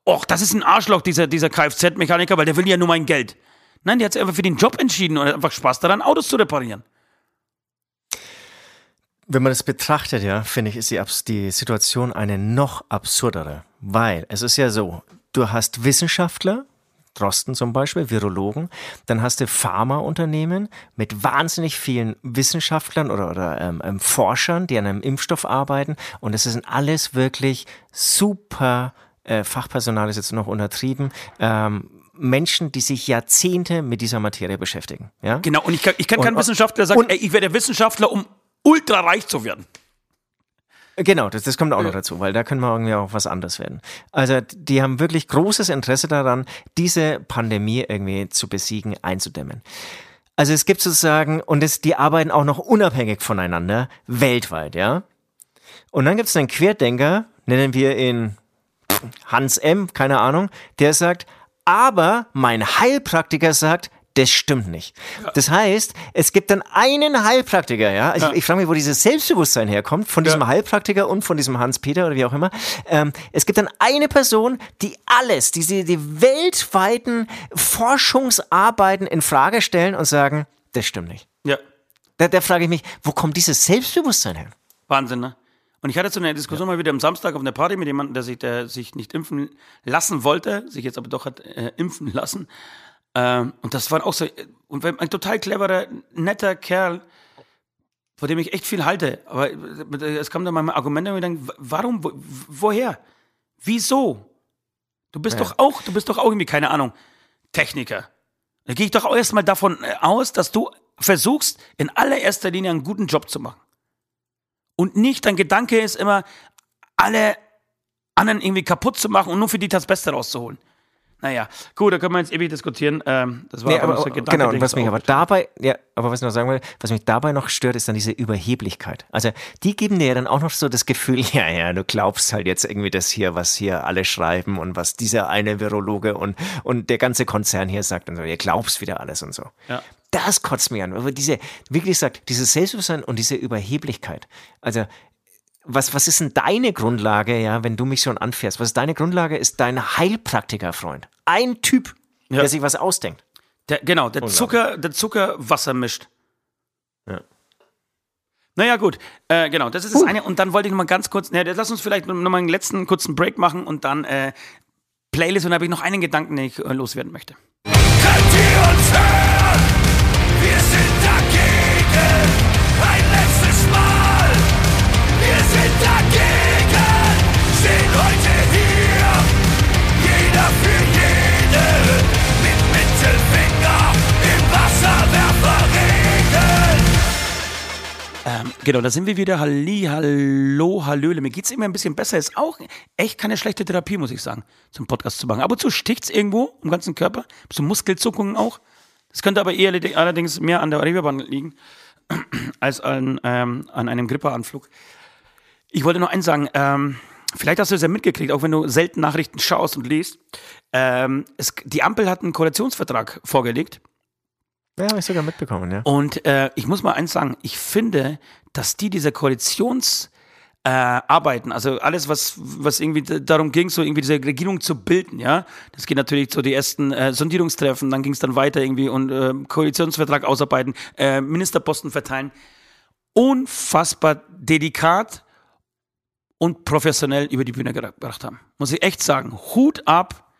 och, das ist ein Arschloch, dieser, dieser Kfz-Mechaniker, weil der will ja nur mein Geld. Nein, der hat sich einfach für den Job entschieden und hat einfach Spaß daran, Autos zu reparieren wenn man das betrachtet, ja, finde ich, ist die, die Situation eine noch absurdere. Weil es ist ja so, du hast Wissenschaftler, Drosten zum Beispiel, Virologen, dann hast du Pharmaunternehmen mit wahnsinnig vielen Wissenschaftlern oder, oder ähm, ähm, Forschern, die an einem Impfstoff arbeiten. Und es sind alles wirklich super äh, Fachpersonal, ist jetzt noch untertrieben. Ähm, Menschen, die sich Jahrzehnte mit dieser Materie beschäftigen. Ja? Genau, und ich kann, ich kann keinen Wissenschaftler sagen, ey, ich werde Wissenschaftler, um ultra reich zu werden. Genau, das, das kommt auch noch dazu, weil da können wir irgendwie auch was anderes werden. Also die haben wirklich großes Interesse daran, diese Pandemie irgendwie zu besiegen, einzudämmen. Also es gibt sozusagen, und es, die arbeiten auch noch unabhängig voneinander, weltweit, ja. Und dann gibt es einen Querdenker, nennen wir ihn Hans M., keine Ahnung, der sagt, aber mein Heilpraktiker sagt, das stimmt nicht. Das heißt, es gibt dann einen Heilpraktiker, ja. Also Ja. ich, ich frage mich, wo dieses Selbstbewusstsein herkommt, von diesem Ja. Heilpraktiker und von diesem Hans-Peter oder wie auch immer. Ähm, es gibt dann eine Person, die alles, diese die weltweiten Forschungsarbeiten in Frage stellen und sagen, das stimmt nicht. Ja, Da, da frage ich mich, wo kommt dieses Selbstbewusstsein her? Wahnsinn, ne? Und ich hatte so eine Diskussion mal wieder am Samstag auf einer Party mit jemandem, der sich, der sich nicht impfen lassen wollte, sich jetzt aber doch hat äh, impfen lassen. Ähm, und das war auch so, und ein total cleverer, netter Kerl, vor dem ich echt viel halte. Aber äh, es kam dann mal Argumente, wo ich denke, warum, wo, woher? Wieso? Du bist Ja. doch auch, du bist doch auch irgendwie, keine Ahnung, Techniker. Da gehe ich doch auch erstmal davon äh, aus, dass du versuchst, in allererster Linie einen guten Job zu machen. Und nicht dein Gedanke ist immer, alle anderen irgendwie kaputt zu machen und nur für die das Beste rauszuholen. Naja, gut, da können wir jetzt ewig diskutieren. Ähm, das war Nee, aber so ein Gedanke, genau, und was ich mich aber dabei, ja, aber was ich noch sagen will, was mich dabei noch stört, ist dann diese Überheblichkeit. Also die geben dir ja dann auch noch so das Gefühl, ja, ja, du glaubst halt jetzt irgendwie das hier, was hier alle schreiben und was dieser eine Virologe und, und der ganze Konzern hier sagt und so, ihr glaubst wieder alles und so. Ja. Das kotzt mich an. Aber diese, wie gesagt, dieses Selbstbewusstsein und diese Überheblichkeit. Also, was, was ist denn deine Grundlage, ja, wenn du mich schon anfährst? Was ist deine Grundlage? Ist dein Heilpraktiker-Freund. Ein Typ, Ja. der sich was ausdenkt. Der, genau, der Zucker, der Zucker Wasser mischt. Ja. Naja, gut. Äh, genau, das ist das eine. Und dann wollte ich noch mal ganz kurz, ne, lass uns vielleicht noch mal einen letzten kurzen Break machen und dann äh, Playlist. Und dann habe ich noch einen Gedanken, den ich äh, loswerden möchte. Genau, da sind wir wieder. Halli, hallo, hallöle. Mir geht's immer ein bisschen besser. Ist auch echt keine schlechte Therapie, muss ich sagen, zum Podcast zu machen. Ab und zu sticht's irgendwo im ganzen Körper. So Muskelzuckungen auch. Das könnte aber eher allerdings mehr an der Reeperbahn liegen als an, ähm, an einem Grippeanflug. Ich wollte noch eins sagen. Ähm, vielleicht hast du es ja mitgekriegt, auch wenn du selten Nachrichten schaust und liest. Ähm, es, die Ampel hat einen Koalitionsvertrag vorgelegt. Ja, habe ich sogar mitbekommen, ja. Und äh, ich muss mal eins sagen, ich finde, dass die diese Koalitions äh, arbeiten, also alles, was, was irgendwie darum ging, so irgendwie diese Regierung zu bilden, ja. Das geht natürlich zu die ersten äh, Sondierungstreffen, dann ging es dann weiter irgendwie und äh, Koalitionsvertrag ausarbeiten, äh, Ministerposten verteilen. Unfassbar delikat und professionell über die Bühne gebracht haben. Muss ich echt sagen. Hut ab.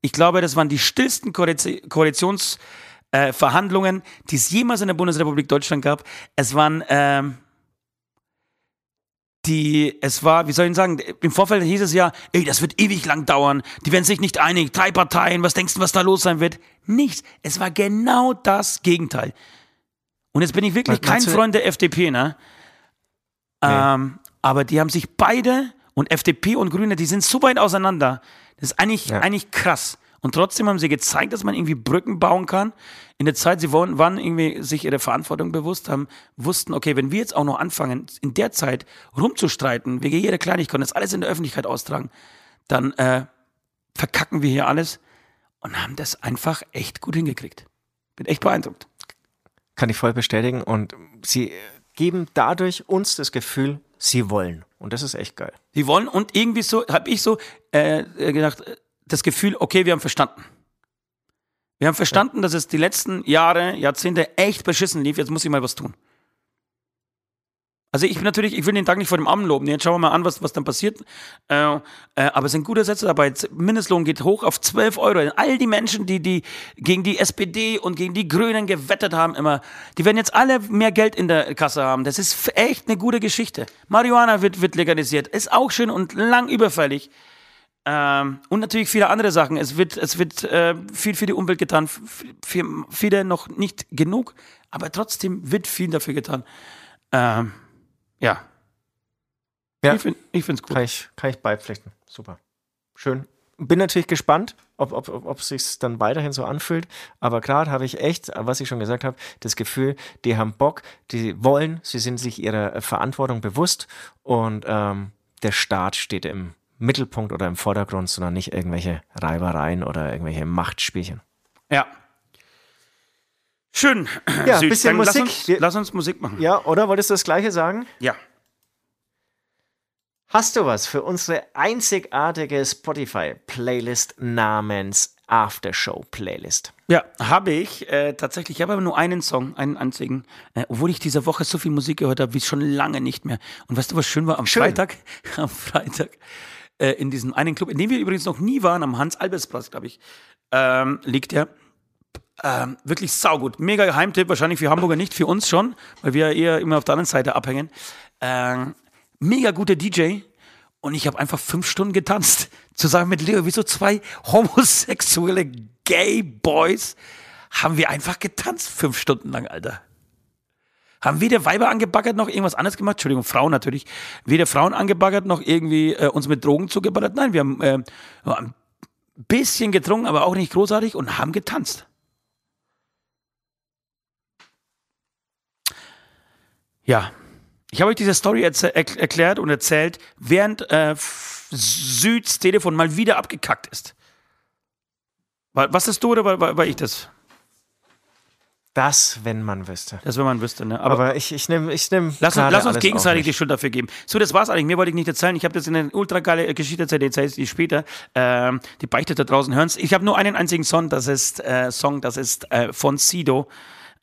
Ich glaube, das waren die stillsten Koalitions- äh, Verhandlungen, die es jemals in der Bundesrepublik Deutschland gab. Es waren ähm, die, es war, wie soll ich sagen, im Vorfeld hieß es ja, ey, das wird ewig lang dauern, die werden sich nicht einig, drei Parteien, was denkst du, was da los sein wird? Nichts. Es war genau das Gegenteil. Und jetzt bin ich wirklich Was kein Freund der FDP, ne? Ähm, aber die haben sich beide und FDP und Grüne, die sind so weit auseinander. Das ist eigentlich, Ja. eigentlich krass. Und trotzdem haben sie gezeigt, dass man irgendwie Brücken bauen kann. In der Zeit, sie waren, irgendwie sich ihrer Verantwortung bewusst, haben, wussten, okay, wenn wir jetzt auch noch anfangen, in der Zeit rumzustreiten, wegen jeder Kleinigkeit, das alles in der Öffentlichkeit austragen, dann äh, verkacken wir hier alles und haben das einfach echt gut hingekriegt. Bin echt beeindruckt. Kann ich voll bestätigen. Und sie geben dadurch uns das Gefühl, sie wollen. Und das ist echt geil. Die wollen und irgendwie so, habe ich so äh, äh, gedacht, äh, das Gefühl, okay, wir haben verstanden. Wir haben verstanden, dass es die letzten Jahre, Jahrzehnte echt beschissen lief. Jetzt muss ich mal was tun. Also ich bin natürlich, ich will den Tag nicht vor dem Abend loben. Jetzt schauen wir mal an, was, was dann passiert. Äh, äh, aber es sind gute Sätze dabei. Mindestlohn geht hoch auf 12 Euro. All die Menschen, die, die gegen die SPD und gegen die Grünen gewettet haben, immer, die werden jetzt alle mehr Geld in der Kasse haben. Das ist echt eine gute Geschichte. Marihuana wird, wird legalisiert. Ist auch schön und lang überfällig. Ähm, und natürlich viele andere Sachen. Es wird, es wird äh, viel für die Umwelt getan, für viele noch nicht genug, aber trotzdem wird viel dafür getan. Ähm, ja. Ja. Ich finde es gut. Kann ich, kann ich beipflichten. Super. Schön. Bin natürlich gespannt, ob, ob, ob, ob sich dann weiterhin so anfühlt. Aber gerade habe ich echt, was ich schon gesagt habe, das Gefühl, die haben Bock, die wollen, sie sind sich ihrer Verantwortung bewusst und ähm, der Staat steht im Mittelpunkt oder im Vordergrund, sondern nicht irgendwelche Reibereien oder irgendwelche Machtspielchen. Ja. Schön. Ja, Süd. bisschen Musik. Lass uns, lass uns Musik machen. Ja, oder wolltest du das Gleiche sagen? Ja. Hast du was für unsere einzigartige Spotify-Playlist namens Aftershow-Playlist? Ja, habe ich äh, tatsächlich. Ich habe aber nur einen Song, einen einzigen. Äh, obwohl ich diese Woche so viel Musik gehört habe, wie schon lange nicht mehr. Und weißt du, was schön war? Am Schön. Freitag, am Freitag, äh, in diesem einen Club, in dem wir übrigens noch nie waren, am Hans-Albers-Platz, glaube ich, ähm, liegt der. Ähm, wirklich saugut. Mega Geheimtipp, wahrscheinlich für Hamburger nicht, für uns schon, weil wir eher immer auf der anderen Seite abhängen. Ähm, mega guter DJ. Und ich habe einfach fünf Stunden getanzt. Zusammen mit Leo, wie so zwei homosexuelle Gay Boys, haben wir einfach getanzt, fünf Stunden lang, Alter. Haben weder Weiber angebaggert noch irgendwas anderes gemacht. Entschuldigung, Frauen natürlich. Weder Frauen angebaggert noch irgendwie äh, uns mit Drogen zugeballert. Nein, wir haben äh, ein bisschen getrunken, aber auch nicht großartig und haben getanzt. Ja, ich habe euch diese Story er erklärt und erzählt, während äh, Süds Telefon mal wieder abgekackt ist. Was ist du oder war, war ich das? Das, wenn man wüsste. Das, wenn man wüsste, ne? Aber, Aber ich, ich nehme ich nehm lass, uns- lass uns gegenseitig die. Schuld dafür geben. So, das war's eigentlich. Mir wollte ich nicht erzählen. Ich habe das in eine ultra geile Geschichte erzählt, die erzähle ich später. Ähm, die Beichte da draußen hören's. Ich habe nur einen einzigen Song, das ist äh, Song, das ist äh, von Sido,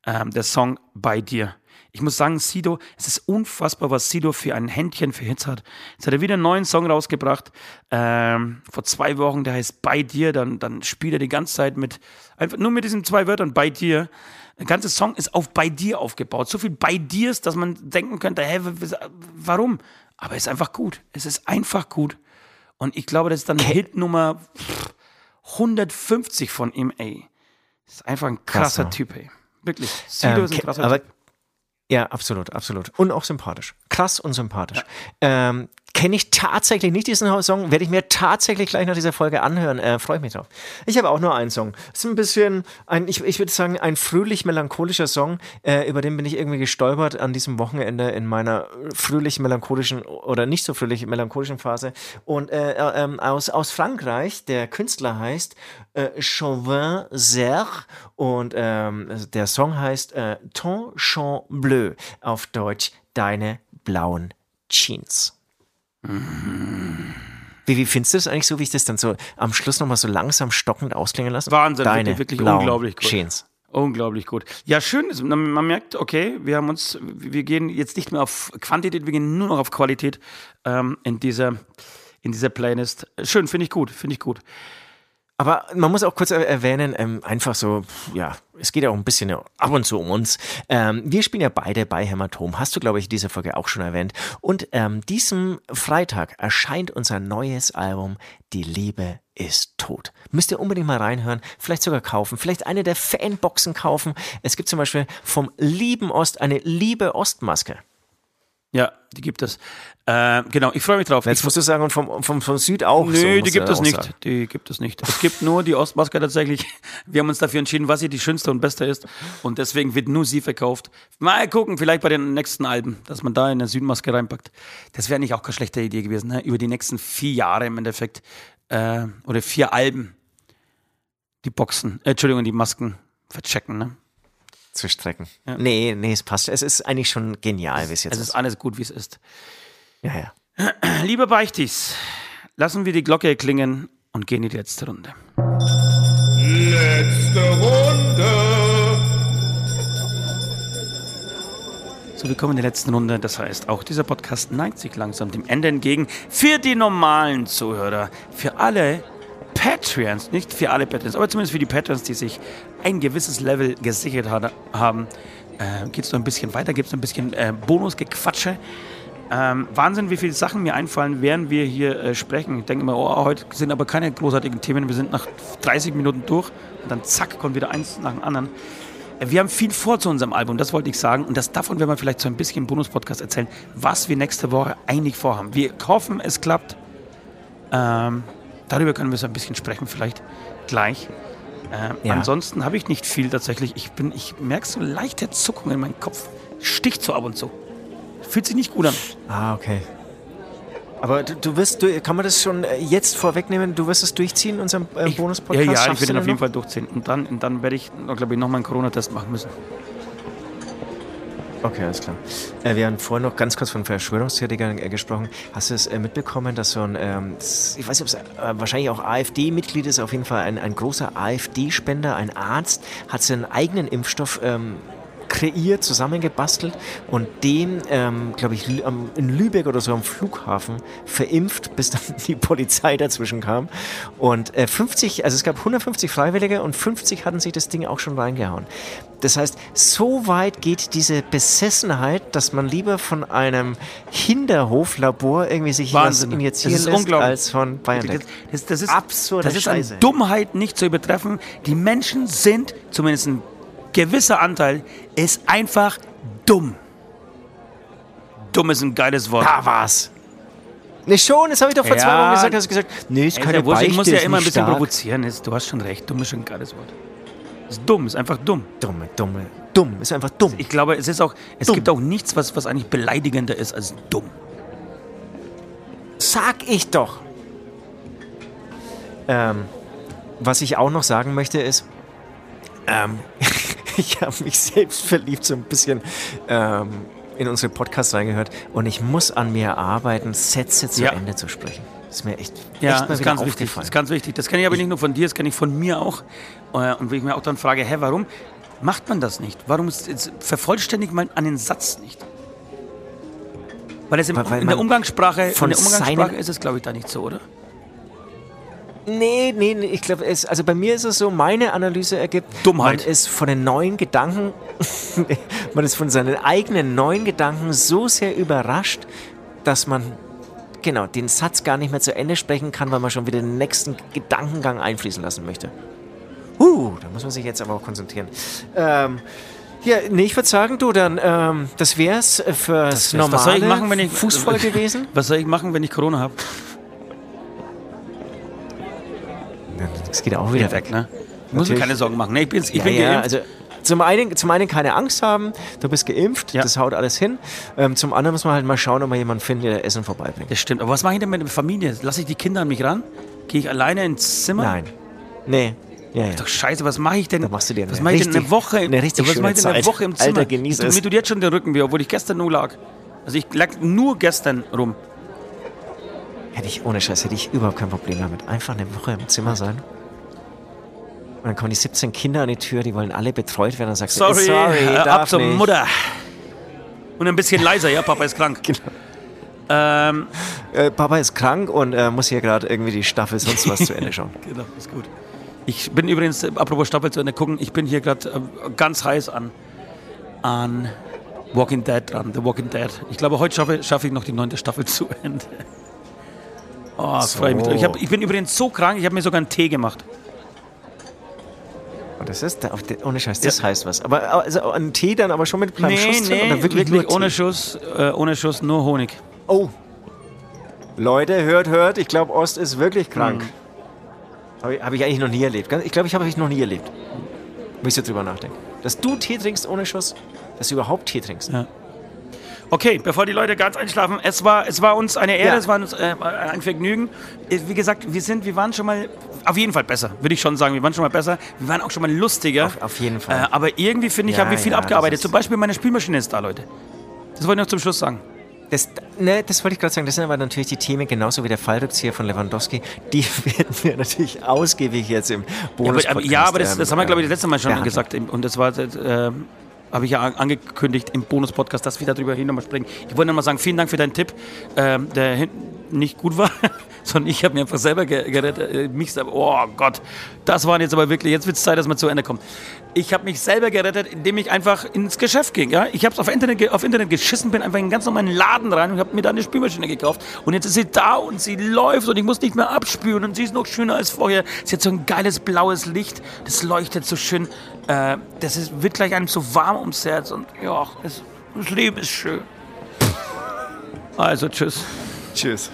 ähm, der Song Bei dir. Ich muss sagen, Sido, es ist unfassbar, was Sido für ein Händchen für Hits hat. Jetzt hat er wieder einen neuen Song rausgebracht, ähm, vor zwei Wochen, der heißt Bei dir, dann, dann spielt er die ganze Zeit mit, einfach nur mit diesen zwei Wörtern, Bei dir. Der ganze Song ist auf Bei dir aufgebaut. So viel Bei dir ist, dass man denken könnte, hä, warum? Aber es ist einfach gut. Es ist einfach gut. Und ich glaube, das ist dann Hit Nummer pff, 150 von ihm, ey. Das ist einfach ein krasser ne? Typ, ey. Wirklich. Sido Ähm, ist ein krasser Typ. Ja, absolut, absolut. Und auch sympathisch. Krass und sympathisch. Ähm, Kenne ich tatsächlich nicht diesen Song, werde ich mir tatsächlich gleich nach dieser Folge anhören. Äh, Freue ich mich drauf. Ich habe auch nur einen Song. Ist ein bisschen, ein, ich, ich würde sagen, ein fröhlich-melancholischer Song. Äh, über den bin ich irgendwie gestolpert an diesem Wochenende in meiner fröhlich-melancholischen oder nicht so fröhlich-melancholischen Phase. Und äh, äh, ähm, aus, aus Frankreich, der Künstler heißt äh, Chauvin Serre und ähm, der Song heißt äh, Ton Champ Bleu, auf Deutsch Deine blauen Jeans. Wie, wie findest du das eigentlich so, wie ich das dann so am Schluss nochmal so langsam stockend ausklingen lasse? Wahnsinn, Deine wirklich, wirklich unglaublich gut. Jeans. Unglaublich gut. Ja, schön. man merkt, okay, wir haben uns, wir gehen jetzt nicht mehr auf Quantität, wir gehen nur noch auf Qualität ähm, in dieser, in dieser Playlist. Schön, finde ich gut, finde ich gut. Aber man muss auch kurz er- erwähnen, ähm, einfach so, ja, es geht ja auch ein bisschen ab und zu um uns. Ähm, wir spielen ja beide bei Hämatom, hast du, glaube ich, in dieser Folge auch schon erwähnt. Und ähm, diesem Freitag erscheint unser neues Album Die Liebe ist tot. Müsst ihr unbedingt mal reinhören, vielleicht sogar kaufen, vielleicht eine der Fanboxen kaufen. Es gibt zum Beispiel vom lieben Ost eine Liebe Ostmaske. Ja, die gibt es. Äh, genau, ich freue mich drauf. Jetzt Ich, musst du sagen, und vom, vom, vom Süd auch. so, Nö, musst die gibt es nicht. sagen. Die gibt es nicht. Es gibt nur die Ostmaske tatsächlich. Wir haben uns dafür entschieden, was hier die schönste und beste ist. Und deswegen wird nur sie verkauft. Mal gucken, vielleicht bei den nächsten Alben, dass man da eine Südmaske reinpackt. Das wäre nicht auch keine schlechte Idee gewesen, ne? Über die nächsten vier Jahre im Endeffekt. Äh, oder vier Alben. Die Boxen, äh, Entschuldigung, die Masken verchecken, ne? Zu strecken. Nee, nee, es passt. Es ist eigentlich schon genial, wie es jetzt Es ist. ist alles gut, wie es ist. Ja, ja. Liebe Beichtis, lassen wir die Glocke klingen und gehen in die letzte Runde. Letzte Runde. So, wir kommen in die letzten Runde. Das heißt, auch dieser Podcast neigt sich langsam dem Ende entgegen. Für die normalen Zuhörer, für alle Patreons, nicht für alle Patreons, aber zumindest für die Patreons, die sich ein gewisses Level gesichert hat, haben, äh, geht es noch ein bisschen weiter, gibt es ein bisschen äh, Bonusgequatsche. Ähm, Wahnsinn, wie viele Sachen mir einfallen, während wir hier äh, sprechen. Ich denke immer, oh, heute sind aber keine großartigen Themen. Wir sind nach 30 Minuten durch und dann zack, kommt wieder eins nach dem anderen. Äh, Wir haben viel vor zu unserem Album, das wollte ich sagen. Und das davon werden wir vielleicht so ein bisschen im Bonus-Podcast erzählen, was wir nächste Woche eigentlich vorhaben. Wir hoffen, es klappt. Ähm, darüber können wir so ein bisschen sprechen, vielleicht gleich. Äh, Ja. Ansonsten habe ich nicht viel tatsächlich. Ich, bin, ich merke so leichte Zuckungen in meinem Kopf. Sticht so ab und zu. Fühlt sich nicht gut an. Ah, okay. Aber du, du wirst, du, kann man das schon äh, jetzt vorwegnehmen? Du wirst es durchziehen, unseren äh, Ich- Bonus-Podcast? Ja, ja, ich Schaffst werde du den auf den jeden noch? Fall durchziehen. Und dann, und dann werde ich, glaube ich, nochmal einen Corona-Test machen müssen. Okay, alles klar. Äh, wir haben vorhin noch ganz kurz von Verschwörungstheoretikern äh, gesprochen. Hast du es äh, mitbekommen, dass so ein, ähm, ich weiß nicht, ob es äh, wahrscheinlich auch AfD-Mitglied ist, auf jeden Fall ein, ein großer AfD-Spender, ein Arzt, hat seinen eigenen Impfstoff ähm, kreiert, zusammengebastelt und den, ähm, glaube ich, in Lübeck oder so am Flughafen verimpft, bis dann die Polizei dazwischen kam. Und äh, 50, also es gab 150 Freiwillige und 50 hatten sich das Ding auch schon reingehauen. Das heißt, so weit geht diese Besessenheit, dass man lieber von einem Hinterhoflabor irgendwie sich Wahnsinn. injizieren Das ist lässt, als von BioNTech. Das, das, das ist Absurde Das ist Scheiße. an Dummheit nicht zu übertreffen. Die Menschen sind, zumindest ein gewisser Anteil, ist einfach dumm. Dumm ist ein geiles Wort. Da war's. Ne, schon, das habe ich doch vor zwei Ja. Wochen gesagt. Hast gesagt, nee, ist Ey, keine Wurscht, ich muss ja immer ein bisschen stark. provozieren. Du hast schon recht. Dumm ist schon ein geiles Wort. Ist dumm, ist einfach dumm. Dumme, dumme, dumm, ist einfach dumm. Ich glaube, es ist auch, es Dumm. gibt auch nichts, was, was eigentlich beleidigender ist als dumm. Sag ich doch. Ähm, was ich auch noch sagen möchte ist, ähm, ich habe mich selbst verliebt, so ein bisschen ähm, in unsere Podcasts reingehört und ich muss an mir arbeiten, Sätze zu Ja. Ende zu sprechen. Das ist mir echt, Ja, echt mal ist ganz wichtig. Das ist ganz wichtig. Das kenne ich aber nicht nur von dir, das kenne ich von mir auch. Äh, Und wenn ich mir auch dann frage, hä, warum macht man das nicht? Warum vervollständigt man einen Satz nicht? Weil es im, Weil- weil in der Umgangssprache, in von der Umgangssprache ist es, glaube ich, da nicht so, oder? Nee, nee, nee, ich glaube, also bei mir ist es so, meine Analyse ergibt, Dummheit. man ist von den neuen Gedanken, man ist von seinen eigenen neuen Gedanken so sehr überrascht, dass man genau den Satz gar nicht mehr zu Ende sprechen kann, weil man schon wieder den nächsten Gedankengang einfließen lassen möchte. Uh, da muss man sich jetzt aber auch konzentrieren. Ähm, ja, nee, ich würde sagen, du, dann, ähm, das wär's äh, fürs normale Was soll ich machen, wenn ich Fußball gewesen. Was soll ich machen, wenn ich Corona habe? Das geht auch wieder weg. Ne? Muss mir Natürlich. keine Sorgen machen. Ne, ich bin, ich Ja, bin geimpft. also zum einen, zum einen keine Angst haben, du bist geimpft, Ja. das haut alles hin. Ähm, zum anderen muss man halt mal schauen, ob man jemanden findet, der Essen vorbeibringt. das stimmt. Aber was mache ich denn mit der Familie? Lasse ich die Kinder an mich ran? Gehe ich alleine ins Zimmer? Nein. Nee. Ja, ja. Doch scheiße, was mache ich denn? Da machst du dir was mache ich denn eine Woche? eine richtig was mache ich denn eine. Woche im Zimmer? Alter, genieß Du- es. Mir tut jetzt schon der Rücken weh, obwohl ich gestern nur lag. Also ich lag nur gestern rum. Hätte ich, ohne Scheiß, hätte ich überhaupt kein Problem damit. Einfach eine Woche im Zimmer sein. Und dann kommen die 17 Kinder an die Tür, die wollen alle betreut werden. Dann sagst du, Sorry, sorry äh, darf ab zur nicht. Mutter. Und ein bisschen leiser, ja, Papa ist krank. Genau. Ähm, Äh, Papa ist krank und äh, muss hier gerade irgendwie die Staffel sonst was zu Ende schauen. genau, ist gut. Ich bin übrigens, äh, apropos Staffel zu Ende gucken, ich bin hier gerade äh, ganz heiß an, an Walking Dead dran, The Walking Dead. Ich glaube, heute schaffe, schaffe ich noch die neunte Staffel zu Ende. Oh, das So. freue ich mich. Ich, hab, ich bin übrigens so krank, ich habe mir sogar einen Tee gemacht. Und das ist, ohne Scheiß, das heißt was. Aber also ein Tee dann aber schon mit kleinem Nee, Schuss drin nee, oder wirklich, wirklich, ohne Tee? Schuss, äh, ohne Schuss, nur Honig. Oh. Leute, hört, hört. Ich glaube, Ost ist wirklich krank. Hm. Habe ich, hab ich eigentlich noch nie erlebt. Ich glaube, ich habe ich noch nie erlebt. Wenn ich so drüber nachdenke. Dass du Tee trinkst ohne Schuss, dass du überhaupt Tee trinkst. Ja. Okay, bevor die Leute ganz einschlafen, es war, es war uns eine Ehre, Ja. es war uns äh, ein Vergnügen. Äh, Wie gesagt, wir sind, wir waren schon mal auf jeden Fall besser, würde ich schon sagen. Wir waren schon mal besser. Wir waren auch schon mal lustiger. Auf, auf jeden Fall. Äh, aber irgendwie finde ich, Ja, haben wir viel ja, abgearbeitet. Zum Beispiel meine Spülmaschine ist da, Leute. Das wollte ich noch zum Schluss sagen. Das, ne, das wollte ich gerade sagen. Das sind aber natürlich die Themen, genauso wie der Fallrückzieher von Lewandowski. Die werden wir natürlich ausgiebig jetzt im Ja, bonus aber, aber, ja, aber das, ähm, das haben wir, glaube ich, das letzte Mal schon gesagt. Und das war, äh, habe ich ja an- angekündigt im Bonus-Podcast, dass wir darüber hin nochmal sprechen. Ich wollte nochmal sagen, vielen Dank für deinen Tipp, ähm, der nicht gut war, sondern ich habe mir einfach selber ge- gerettet. Äh, mich selber, oh Gott, das waren jetzt aber wirklich, jetzt wird es Zeit, dass man zu Ende kommt. Ich habe mich selber gerettet, indem ich einfach ins Geschäft ging. Ja? Ich habe auf Internet, auf Internet geschissen, bin einfach in ganz normalen Laden rein und habe mir da eine Spülmaschine gekauft. Und jetzt ist sie da und sie läuft und ich muss nicht mehr abspülen und sie ist noch schöner als vorher. Sie hat so ein geiles blaues Licht, das leuchtet so schön. Äh, das ist, wird gleich einem so warm ums Herz und ja, das Leben ist schön. Also tschüss. Tschüss.